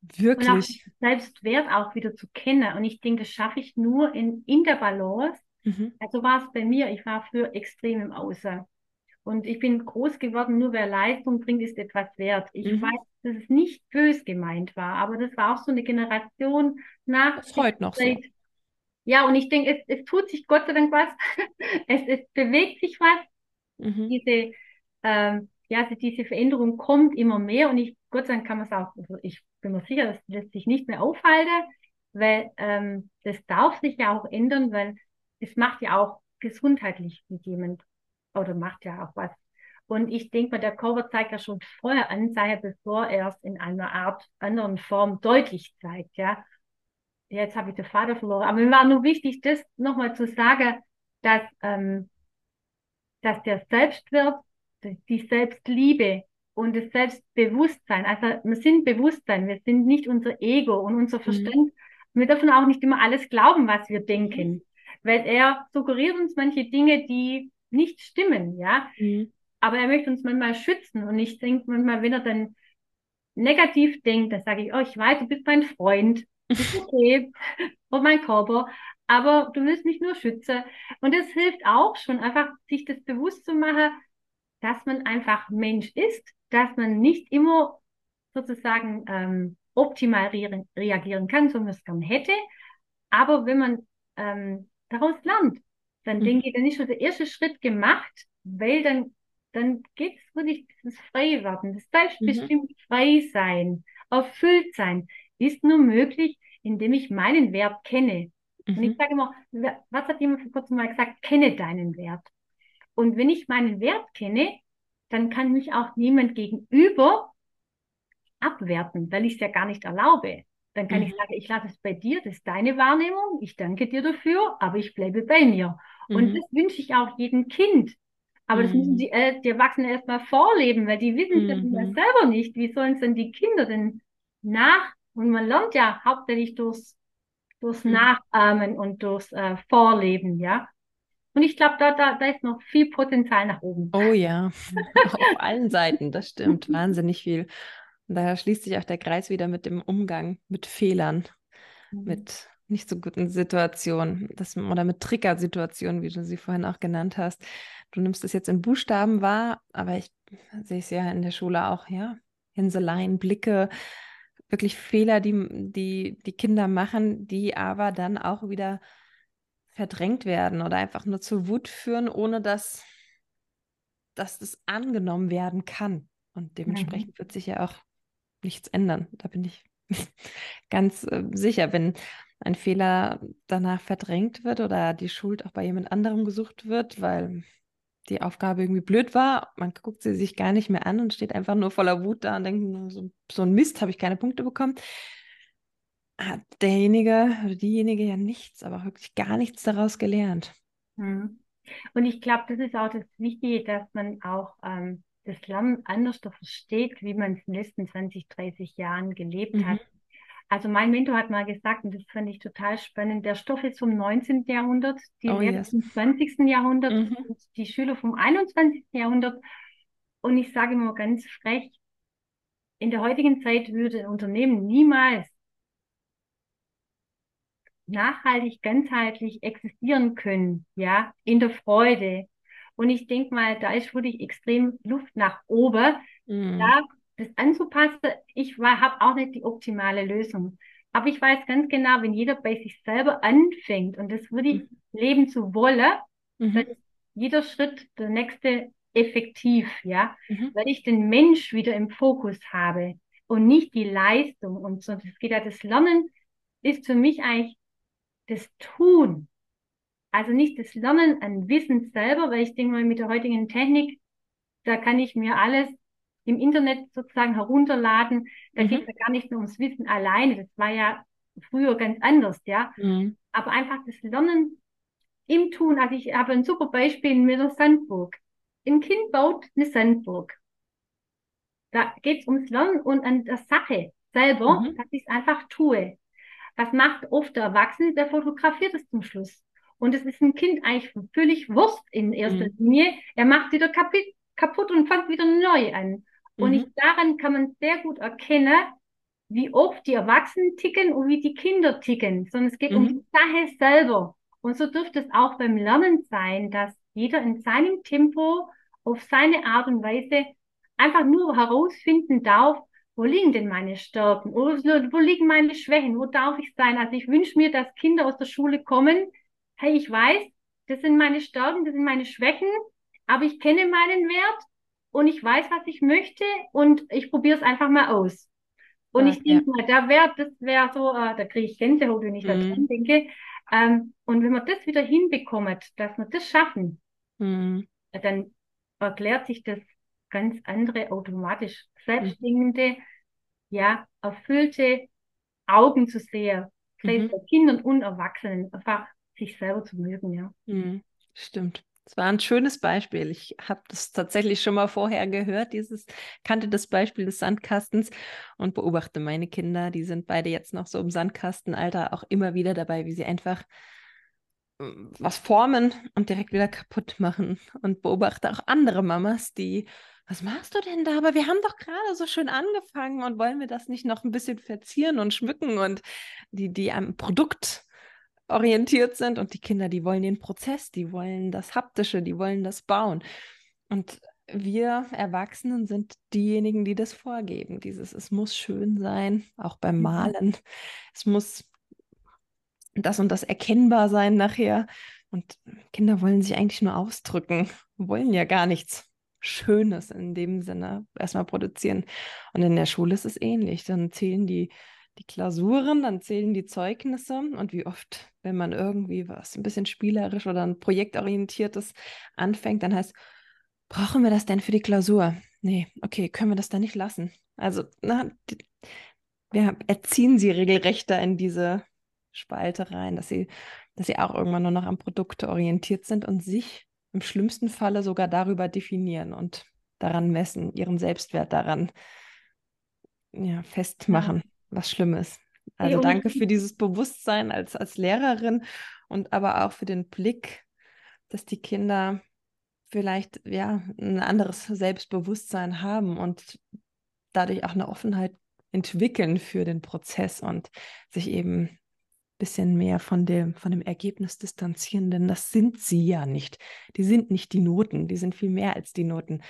wirklich. Und auch Selbstwert auch wieder zu kennen. Und ich denke, das schaffe ich nur in, in der Balance Mhm. Also war es bei mir, ich war früher extrem im Außen. Und ich bin groß geworden, nur wer Leistung bringt, ist etwas wert. Ich mhm. weiß, dass es nicht bös gemeint war, aber das war auch so eine Generation nach. Das heute noch so. Ja, und ich denke, es, es tut sich Gott sei Dank was. es, es bewegt sich was. Mhm. Diese, ähm, ja, also diese Veränderung kommt immer mehr und ich, Gott sei Dank kann man es auch, also ich bin mir sicher, das lässt sich nicht mehr aufhalten, weil ähm, das darf sich ja auch ändern, weil es macht ja auch gesundheitlich mit jemand oder macht ja auch was. Und ich denke mal, der Körper zeigt ja schon vorher Anzeichen, bevor er es in einer Art anderen Form deutlich zeigt, ja. Jetzt habe ich den Vater verloren. Aber mir war nur wichtig, das nochmal zu sagen, dass, ähm, dass der Selbstwert, die Selbstliebe und das Selbstbewusstsein, also wir sind Bewusstsein, wir sind nicht unser Ego und unser mhm. Verstand. Mhm. Wir dürfen auch nicht immer alles glauben, was wir denken, mhm. weil er suggeriert uns manche Dinge, die nicht stimmen, ja. Mhm. Aber er möchte uns manchmal schützen und ich denke manchmal, wenn er dann negativ denkt, dann sage ich, oh, ich weiß, du bist mein Freund, ist okay, und mein Körper, aber du willst mich nur schützen. Und es hilft auch schon, einfach sich das bewusst zu machen, dass man einfach Mensch ist, dass man nicht immer sozusagen ähm, optimal re reagieren kann, so wie man es gerne hätte. Aber wenn man ähm, daraus lernt, dann mhm. denke ich, dann ist schon der erste Schritt gemacht, weil dann, dann geht es wirklich ins Freiwerden, das selbstbestimmt mhm. frei sein, erfüllt sein, ist nur möglich, indem ich meinen Wert kenne. Mhm. Und ich mhm. sage immer, was hat jemand vor kurzem mal gesagt? Kenne deinen Wert. Und wenn ich meinen Wert kenne, dann kann mich auch niemand gegenüber abwerten, weil ich es ja gar nicht erlaube. Dann kann mhm. ich sagen, ich lasse es bei dir, das ist deine Wahrnehmung, ich danke dir dafür, aber ich bleibe bei mir. Mhm. Und das wünsche ich auch jedem Kind. Aber mhm. das müssen mhm. die, äh, die Erwachsenen erstmal vorleben, weil die wissen mhm. selber nicht. Wie sollen es denn die Kinder denn nach? Und man lernt ja hauptsächlich durchs, durchs mhm. Nachahmen und durchs äh, Vorleben, ja. Und ich glaube, da, da, da ist noch viel Potenzial nach oben. Oh ja, auf allen Seiten, das stimmt, wahnsinnig viel. Und da schließt sich auch der Kreis wieder mit dem Umgang mit Fehlern, mhm. mit nicht so guten Situationen das, oder mit Triggersituationen, wie du sie vorhin auch genannt hast. Du nimmst es jetzt in Buchstaben wahr, aber ich sehe es ja in der Schule auch, ja. Hinseleien, Blicke, wirklich Fehler, die, die die Kinder machen, die aber dann auch wieder verdrängt werden oder einfach nur zur Wut führen, ohne dass, dass das angenommen werden kann. Und dementsprechend mhm. wird sich ja auch nichts ändern. Da bin ich ganz äh, sicher, wenn ein Fehler danach verdrängt wird oder die Schuld auch bei jemand anderem gesucht wird, weil die Aufgabe irgendwie blöd war, man guckt sie sich gar nicht mehr an und steht einfach nur voller Wut da und denkt, so, so ein Mist, habe ich keine Punkte bekommen, hat derjenige oder diejenige ja nichts, aber wirklich gar nichts daraus gelernt. Hm. Und ich glaube, das ist auch das Wichtige, dass man auch ähm, das Lernen anders versteht, wie man es in den letzten 20, 30 Jahren gelebt mhm. hat. Also mein Mentor hat mal gesagt, und das fand ich total spannend, der Stoff ist vom 19. Jahrhundert, die oh, Lehrer yes. vom 20. Jahrhundert mhm. und die Schüler vom 21. Jahrhundert. Und ich sage immer ganz frech, in der heutigen Zeit würde ein Unternehmen niemals nachhaltig, ganzheitlich existieren können, ja, in der Freude. Und ich denke mal, da ist wirklich extrem Luft nach oben. Mhm. Da das anzupassen, ich habe auch nicht die optimale Lösung. Aber ich weiß ganz genau, wenn jeder bei sich selber anfängt und das wirklich mhm. leben zu wollen, mhm. dann ist jeder Schritt der nächste effektiv, ja, mhm. weil ich den Mensch wieder im Fokus habe und nicht die Leistung und so. Das geht ja, das Lernen ist für mich eigentlich das Tun. Also nicht das Lernen an Wissen selber, weil ich denke mal, mit der heutigen Technik, da kann ich mir alles im Internet sozusagen herunterladen. Da mhm. geht es ja gar nicht nur ums Wissen alleine. Das war ja früher ganz anders, ja. Mhm. Aber einfach das Lernen im Tun. Also ich habe ein super Beispiel mit der Sandburg. Ein Kind baut eine Sandburg. Da geht es ums Lernen und an der Sache selber, mhm. dass ich es einfach tue. Was macht oft der Erwachsene? Der fotografiert es zum Schluss. Und es ist ein Kind eigentlich völlig Wurst in erster mhm. Linie. Er macht wieder kaputt und fängt wieder neu an. Und mhm. ich, daran kann man sehr gut erkennen, wie oft die Erwachsenen ticken und wie die Kinder ticken. Sondern es geht mhm. um die Sache selber. Und so dürfte es auch beim Lernen sein, dass jeder in seinem Tempo auf seine Art und Weise einfach nur herausfinden darf, wo liegen denn meine Stärken? Wo liegen meine Schwächen? Wo darf ich sein? Also ich wünsche mir, dass Kinder aus der Schule kommen. Hey, ich weiß, das sind meine Stärken, das sind meine Schwächen, aber ich kenne meinen Wert und ich weiß, was ich möchte und ich probiere es einfach mal aus. Und ja, ich denke ja. mal, da wäre, das wäre so, äh, da kriege ich Gänsehaut, wenn ich mhm. da dran denke. Ähm, und wenn man das wieder hinbekommt, dass wir das schaffen, Mhm. dann erklärt sich das ganz andere automatisch selbstdingende, ja, erfüllte Augen zu sehen, es Mhm. bei Kindern und Erwachsenen, einfach sich selber zu mögen, ja. Mhm. Stimmt. Das war ein schönes Beispiel. Ich habe das tatsächlich schon mal vorher gehört, dieses, kannte das Beispiel des Sandkastens und beobachte meine Kinder, die sind beide jetzt noch so im Sandkastenalter, auch immer wieder dabei, wie sie einfach ähm, was formen und direkt wieder kaputt machen. Und beobachte auch andere Mamas, die, was machst du denn da? Aber wir haben doch gerade so schön angefangen und wollen wir das nicht noch ein bisschen verzieren und schmücken und die, die am Produkt orientiert sind und die Kinder, die wollen den Prozess, die wollen das Haptische, die wollen das Bauen. Und wir Erwachsenen sind diejenigen, die das vorgeben. Dieses, es muss schön sein, auch beim Mhm. Malen. Es muss das und das erkennbar sein nachher. Und Kinder wollen sich eigentlich nur ausdrücken, wollen ja gar nichts Schönes in dem Sinne erstmal produzieren. Und in der Schule ist es ähnlich. Dann zählen die, die Klausuren, dann zählen die Zeugnisse und wie oft, wenn man irgendwie was ein bisschen spielerisch oder ein projektorientiertes anfängt, dann heißt, brauchen wir das denn für die Klausur? Nee, okay, können wir das dann nicht lassen? Also, na, die, wir erziehen sie regelrecht da in diese Spalte rein, dass sie, dass sie auch irgendwann nur noch am Produkte orientiert sind und sich im schlimmsten Falle sogar darüber definieren und daran messen, ihren Selbstwert daran ja, festmachen, Ja. Was schlimm ist. Hey, Also danke für dieses Bewusstsein als, als Lehrerin und aber auch für den Blick, dass die Kinder vielleicht ja ein anderes Selbstbewusstsein haben und dadurch auch eine Offenheit entwickeln für den Prozess und sich eben ein bisschen mehr von dem, von dem Ergebnis distanzieren, denn das sind sie ja nicht. Die sind nicht die Noten, die sind viel mehr als die Noten.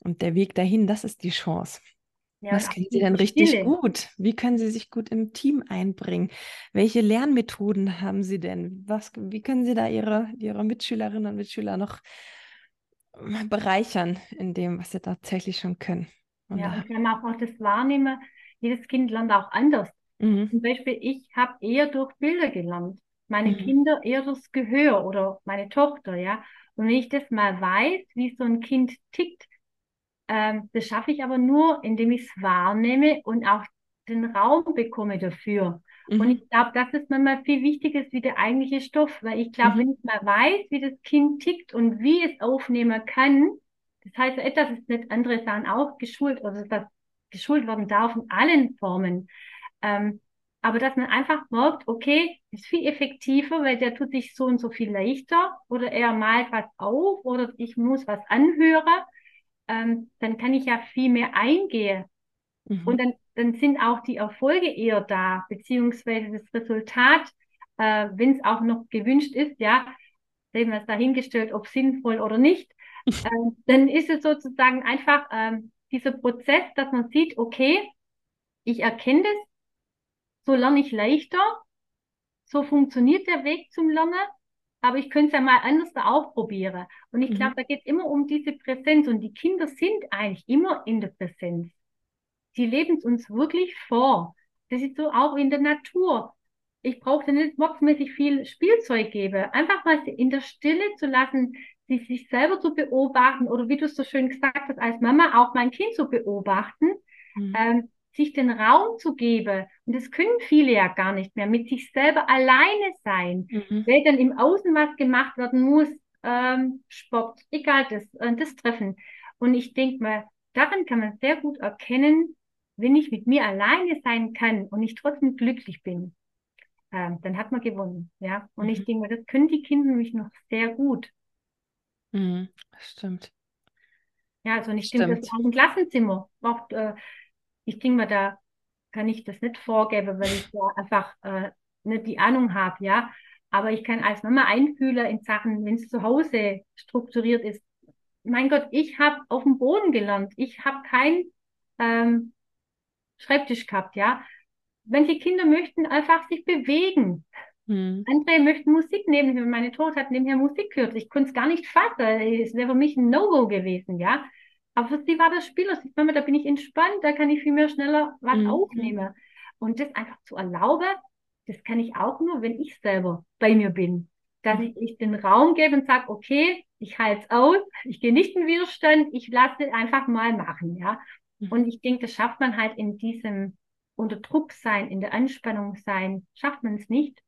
Und der Weg dahin, das ist die Chance. Ja, Was können Sie denn richtig Stille. gut? Wie können Sie sich gut im Team einbringen? Welche Lernmethoden haben Sie denn? Was, wie können Sie da Ihre, Ihre Mitschülerinnen und Mitschüler noch ähm, bereichern in dem, was sie tatsächlich schon können? Und Ja, und wir haben auch das Wahrnehmen, jedes Kind lernt auch anders. mhm, Zum Beispiel, ich habe eher durch Bilder gelernt. Meine mhm, Kinder eher durchs Gehör oder meine Tochter, ja. Und wenn ich das mal weiß, wie so ein Kind tickt, ähm, das schaffe ich aber nur, indem ich es wahrnehme und auch den Raum bekomme dafür. Und mhm, ich glaube, das ist manchmal viel wichtiger wie der eigentliche Stoff, weil ich glaube, mhm, wenn ich mal weiß, wie das Kind tickt und wie es aufnehmen kann, das heißt, etwas ist nicht andere Sachen auch geschult, also dass geschult werden darf in allen Formen. Ähm, aber dass man einfach merkt, okay, ist viel effektiver, weil der tut sich so und so viel leichter oder er malt was auf oder ich muss was anhören, ähm, dann kann ich ja viel mehr eingehen. mhm, Und dann, dann sind auch die Erfolge eher da, beziehungsweise das Resultat, äh, wenn es auch noch gewünscht ist, ja, sehen wir es dahingestellt, ob sinnvoll oder nicht, ähm, dann ist es sozusagen einfach ähm, dieser Prozess, dass man sieht, okay, ich erkenne das, so lerne ich leichter, so funktioniert der Weg zum Lernen, aber ich könnte es ja mal anders auch probieren. Und ich mhm, glaube, da geht es immer um diese Präsenz und die Kinder sind eigentlich immer in der Präsenz. Die leben es uns wirklich vor. Das ist so auch in der Natur. Ich brauche nicht boxmäßig viel Spielzeug geben. Einfach mal sie in der Stille zu lassen, sie sich selber zu beobachten oder wie du es so schön gesagt hast, als Mama auch mein Kind zu beobachten, mhm, ähm, sich den Raum zu geben. Und das können viele ja gar nicht mehr, mit sich selber alleine sein. mhm, Weil dann im Außen was gemacht werden muss, ähm, Sport, egal das, äh, das Treffen. Und ich denke mal, daran kann man sehr gut erkennen, wenn ich mit mir alleine sein kann und ich trotzdem glücklich bin, ähm, dann hat man gewonnen. Ja. Und ich mhm, denke mal, das können die Kinder nämlich noch sehr gut. mhm. Stimmt, Ja, also und ich denke, das stimmt. auch ein Klassenzimmer. Auch, äh, ich denke mal, da kann ich das nicht vorgeben, weil ich da einfach äh, nicht die Ahnung habe, ja. Aber ich kann als Mama einfühlen in Sachen, wenn es zu Hause strukturiert ist. Mein Gott, ich habe auf dem Boden gelernt. Ich habe kein ähm, Schreibtisch gehabt, ja. Manche Kinder möchten einfach sich bewegen. Mhm, Andere möchten Musik nehmen. Meine Tochter hat nebenher Musik gehört. Ich konnte es gar nicht fassen. Es wäre für mich ein No-Go gewesen, ja. Aber für sie war das Spiel. Sie Mama, da bin ich entspannt, da kann ich viel mehr schneller was mhm, aufnehmen. Und das einfach zu erlauben, das kann ich auch nur, wenn ich selber bei mir bin. Dass ich, ich den Raum gebe und sage, okay, ich halte es aus, ich gehe nicht in Widerstand, ich lasse einfach mal machen, ja. Mhm. Und ich denke, das schafft man halt in diesem unter Druck sein, in der Anspannung sein, schafft man es nicht.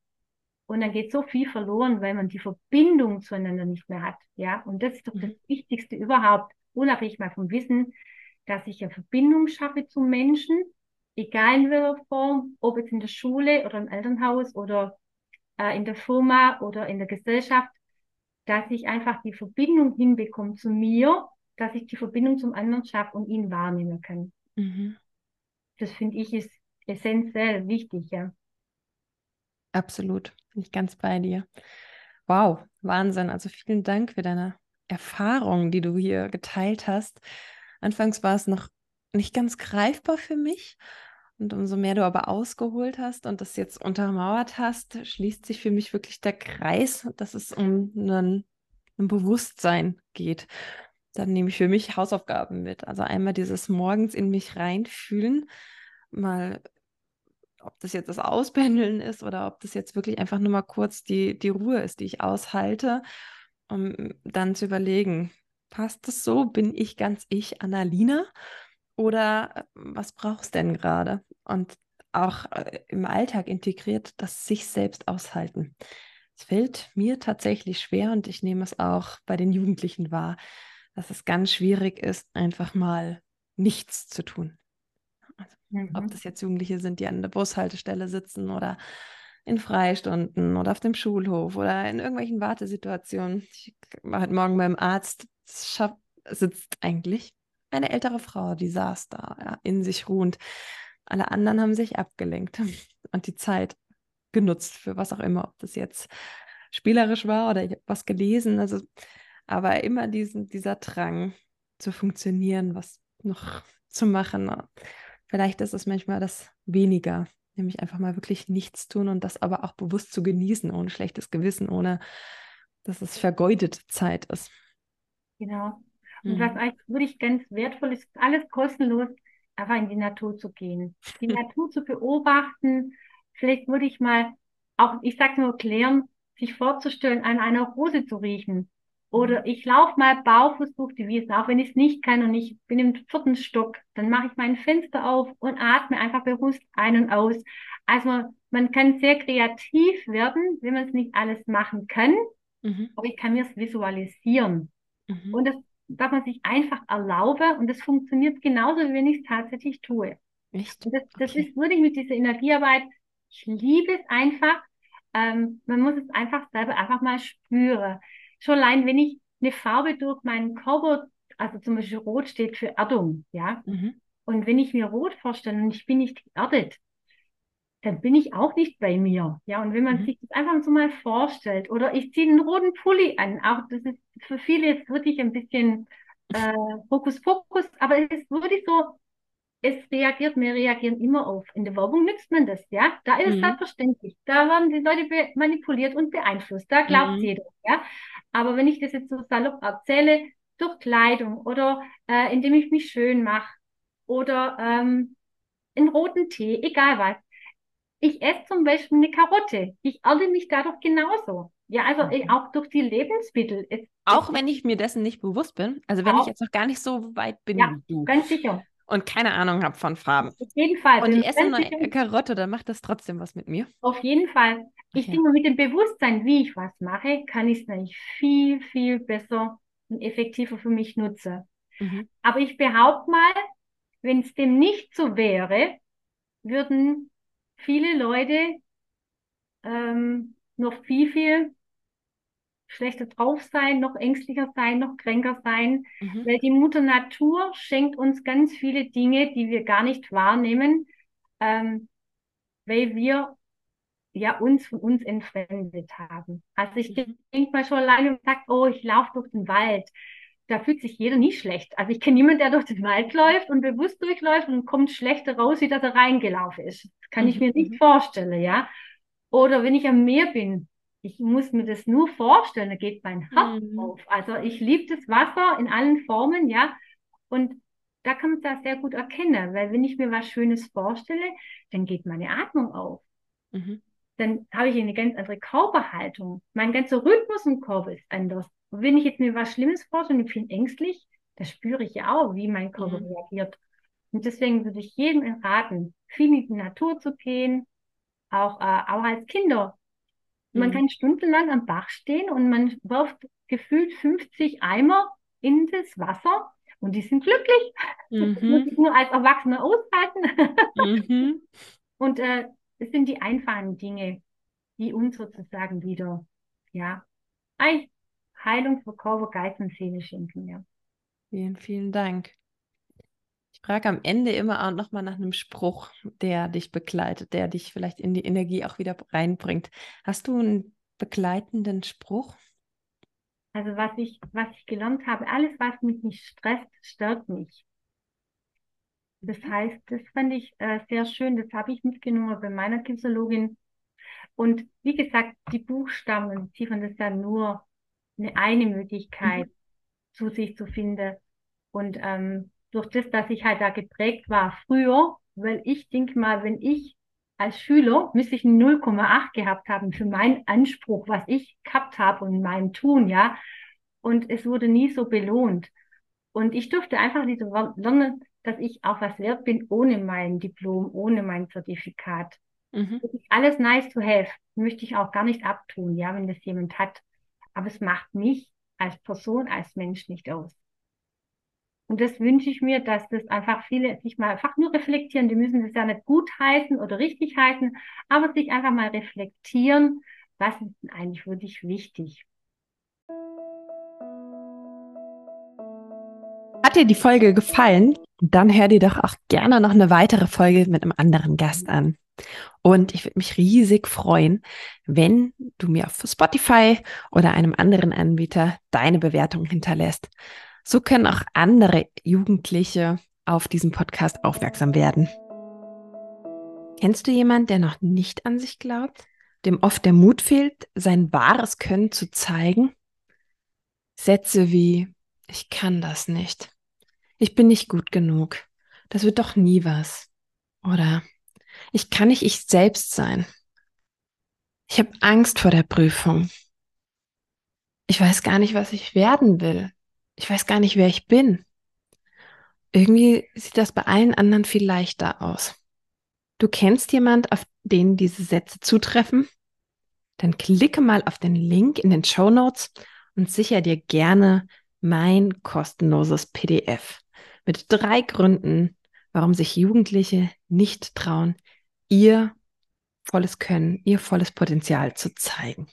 Und dann geht so viel verloren, weil man die Verbindung zueinander nicht mehr hat. Ja, und das ist doch das Mhm. Wichtigste überhaupt, unabhängig mal vom Wissen, dass ich eine Verbindung schaffe zum Menschen, egal in welcher Form, ob jetzt in der Schule oder im Elternhaus oder äh, in der Firma oder in der Gesellschaft, dass ich einfach die Verbindung hinbekomme zu mir, dass ich die Verbindung zum anderen schaffe und ihn wahrnehmen kann. Mhm. Das finde ich ist essentiell wichtig, ja. Absolut, bin ich ganz bei dir. Wow, Wahnsinn. Also vielen Dank für deine Erfahrung, die du hier geteilt hast. Anfangs war es noch nicht ganz greifbar für mich. Und umso mehr du aber ausgeholt hast und das jetzt untermauert hast, schließt sich für mich wirklich der Kreis, dass es um ein Bewusstsein geht. Dann nehme ich für mich Hausaufgaben mit. Also einmal dieses morgens in mich reinfühlen, mal ob das jetzt das Auspendeln ist oder ob das jetzt wirklich einfach nur mal kurz die, die Ruhe ist, die ich aushalte, um dann zu überlegen, passt das so? Bin ich ganz ich, Annalina? Oder äh, was brauchst denn gerade? Und auch äh, im Alltag integriert, das sich selbst aushalten. Es fällt mir tatsächlich schwer und ich nehme es auch bei den Jugendlichen wahr, dass es ganz schwierig ist, einfach mal nichts zu tun. Ob Mhm. das jetzt Jugendliche sind, die an der Bushaltestelle sitzen oder in Freistunden oder auf dem Schulhof oder in irgendwelchen Wartesituationen. Ich war heute Morgen beim Arzt, sitzt eigentlich eine ältere Frau, die saß da, ja, in sich ruhend. Alle anderen haben sich abgelenkt und die Zeit genutzt für was auch immer, ob das jetzt spielerisch war oder ich habe was gelesen. Also, aber immer diesen, dieser Drang zu funktionieren, was noch zu machen. Vielleicht ist es manchmal das weniger, nämlich einfach mal wirklich nichts tun und das aber auch bewusst zu genießen, ohne schlechtes Gewissen, ohne dass es vergeudete Zeit ist. Genau. Und was Mhm. eigentlich wirklich ganz wertvoll ist, alles kostenlos, einfach in die Natur zu gehen, die Natur zu beobachten. Vielleicht würde ich mal auch, ich sage nur klären, sich vorzustellen, an einer Rose zu riechen. Oder ich laufe mal barfuß durch die Wiese, auch wenn ich es nicht kann und ich bin im vierten Stock, dann mache ich mein Fenster auf und atme einfach bewusst ein und aus. Also man, man kann sehr kreativ werden, wenn man es nicht alles machen kann, Mhm. aber ich kann mir es visualisieren. Mhm. Und das darf man sich einfach erlauben und das funktioniert genauso, wie wenn ich es tatsächlich tue. Echt? Und das, das Okay. ist wirklich mit dieser Energiearbeit, ich liebe es einfach. Ähm, man muss es einfach selber einfach mal spüren. Schon allein, wenn ich eine Farbe durch meinen Körper, also zum Beispiel Rot steht für Erdung, ja. Mhm. Und wenn ich mir Rot vorstelle und ich bin nicht geerdet, dann bin ich auch nicht bei mir. Ja, und wenn man Mhm. sich das einfach so mal vorstellt, oder ich ziehe einen roten Pulli an, auch das ist für viele jetzt wirklich ein bisschen äh, Hokuspokus, aber es ist wirklich so, es reagiert, wir reagieren immer auf. In der Werbung nützt man das, ja. Da ist es Mhm. selbstverständlich. Da werden die Leute manipuliert und beeinflusst. Da glaubt Mhm. jeder, ja. Aber wenn ich das jetzt so salopp erzähle, durch Kleidung oder äh, indem ich mich schön mache oder ähm, einen roten Tee, egal was. Ich esse zum Beispiel eine Karotte. Ich erde mich dadurch genauso. Ja, also Okay. auch durch die Lebensmittel. Es, Auch es, wenn ich mir dessen nicht bewusst bin, also wenn ich auch, jetzt noch gar nicht so weit bin ja, ganz sicher. und keine Ahnung habe von Farben Auf jeden Fall. und ich esse eine. Karotte, dann macht das trotzdem was mit mir. Auf jeden Fall. Ich Okay. denke, mit dem Bewusstsein, wie ich was mache, kann ich es nämlich viel, viel besser und effektiver für mich nutzen. Mhm. Aber ich behaupte mal, wenn es dem nicht so wäre, würden viele Leute ähm, noch viel, viel schlechter drauf sein, noch ängstlicher sein, noch kränker sein, Mhm. weil die Mutter Natur schenkt uns ganz viele Dinge, die wir gar nicht wahrnehmen, ähm, weil wir ja uns von uns entfremdet haben. Also ich Mhm. denke mal schon alleine und sagt, oh, ich laufe durch den Wald. Da fühlt sich jeder nie schlecht. Also ich kenne niemanden, der durch den Wald läuft und bewusst durchläuft und kommt schlechter raus, wie dass er reingelaufen ist. Das kann ich mir nicht Mhm. vorstellen, ja. Oder wenn ich am Meer bin, ich muss mir das nur vorstellen, da geht mein Herz Mhm. auf. Also ich liebe das Wasser in allen Formen, ja. Und da kann man das sehr gut erkennen, weil wenn ich mir was Schönes vorstelle, dann geht meine Atmung auf. Mhm. Dann habe ich eine ganz andere Körperhaltung. Mein ganzer Rhythmus im Körper ist anders. Und wenn ich jetzt mir was Schlimmes vorstelle und ich bin ängstlich, das spüre ich ja auch, wie mein Körper mhm. reagiert. Und deswegen würde ich jedem raten, viel in die Natur zu gehen, auch, äh, auch als Kinder. Mhm. Man kann stundenlang am Bach stehen und man wirft gefühlt 50 Eimer in das Wasser und die sind glücklich. Mhm. Das muss ich nur als Erwachsener aushalten. Mhm. Und äh, es sind die einfachen Dinge, die uns sozusagen wieder, ja, Heilung für Körper, Geist und Seele schenken. Ja. Vielen, vielen Dank. Ich frage am Ende immer auch nochmal nach einem Spruch, der dich begleitet, der dich vielleicht in die Energie auch wieder reinbringt. Hast du einen begleitenden Spruch? Also was ich, was ich gelernt habe, alles, was mich nicht stresst, stört mich. Das mhm. heißt, das fand ich äh, sehr schön, das habe ich mitgenommen bei meiner Kinesiologin. Und wie gesagt, die Buchstaben Ziffern, das ist ja nur eine, eine Möglichkeit, mhm. zu sich zu finden. Und ähm, durch das, dass ich halt da geprägt war früher, weil ich denke mal, wenn ich als Schüler müsste ich ein 0,8 gehabt haben für meinen Anspruch, was ich gehabt habe und mein Tun, ja. Und es wurde nie so belohnt. Und ich durfte einfach diese lernen, dass ich auch was wert bin ohne mein Diplom, ohne mein Zertifikat. Mhm. Das ist alles nice to have. Möchte ich auch gar nicht abtun, ja, wenn das jemand hat. Aber es macht mich als Person, als Mensch nicht aus. Und das wünsche ich mir, dass das einfach viele sich mal einfach nur reflektieren. Die müssen das ja nicht gut heißen oder richtig heißen, aber sich einfach mal reflektieren, was ist denn eigentlich wirklich wichtig. Hat dir die Folge gefallen? Dann hör dir doch auch gerne noch eine weitere Folge mit einem anderen Gast an. Und ich würde mich riesig freuen, wenn du mir auf Spotify oder einem anderen Anbieter deine Bewertung hinterlässt. So können auch andere Jugendliche auf diesen Podcast aufmerksam werden. Kennst du jemanden, der noch nicht an sich glaubt, dem oft der Mut fehlt, sein wahres Können zu zeigen? Sätze wie, ich kann das nicht. Ich bin nicht gut genug. Das wird doch nie was. Oder ich kann nicht ich selbst sein. Ich habe Angst vor der Prüfung. Ich weiß gar nicht, was ich werden will ich weiß gar nicht, wer ich bin. Irgendwie sieht das bei allen anderen viel leichter aus. Du kennst jemand, auf den diese Sätze zutreffen? Dann klicke mal auf den Link in den Show Notes und sicher dir gerne mein kostenloses PDF mit drei Gründen, warum sich Jugendliche nicht trauen, ihr volles Können, ihr volles Potenzial zu zeigen.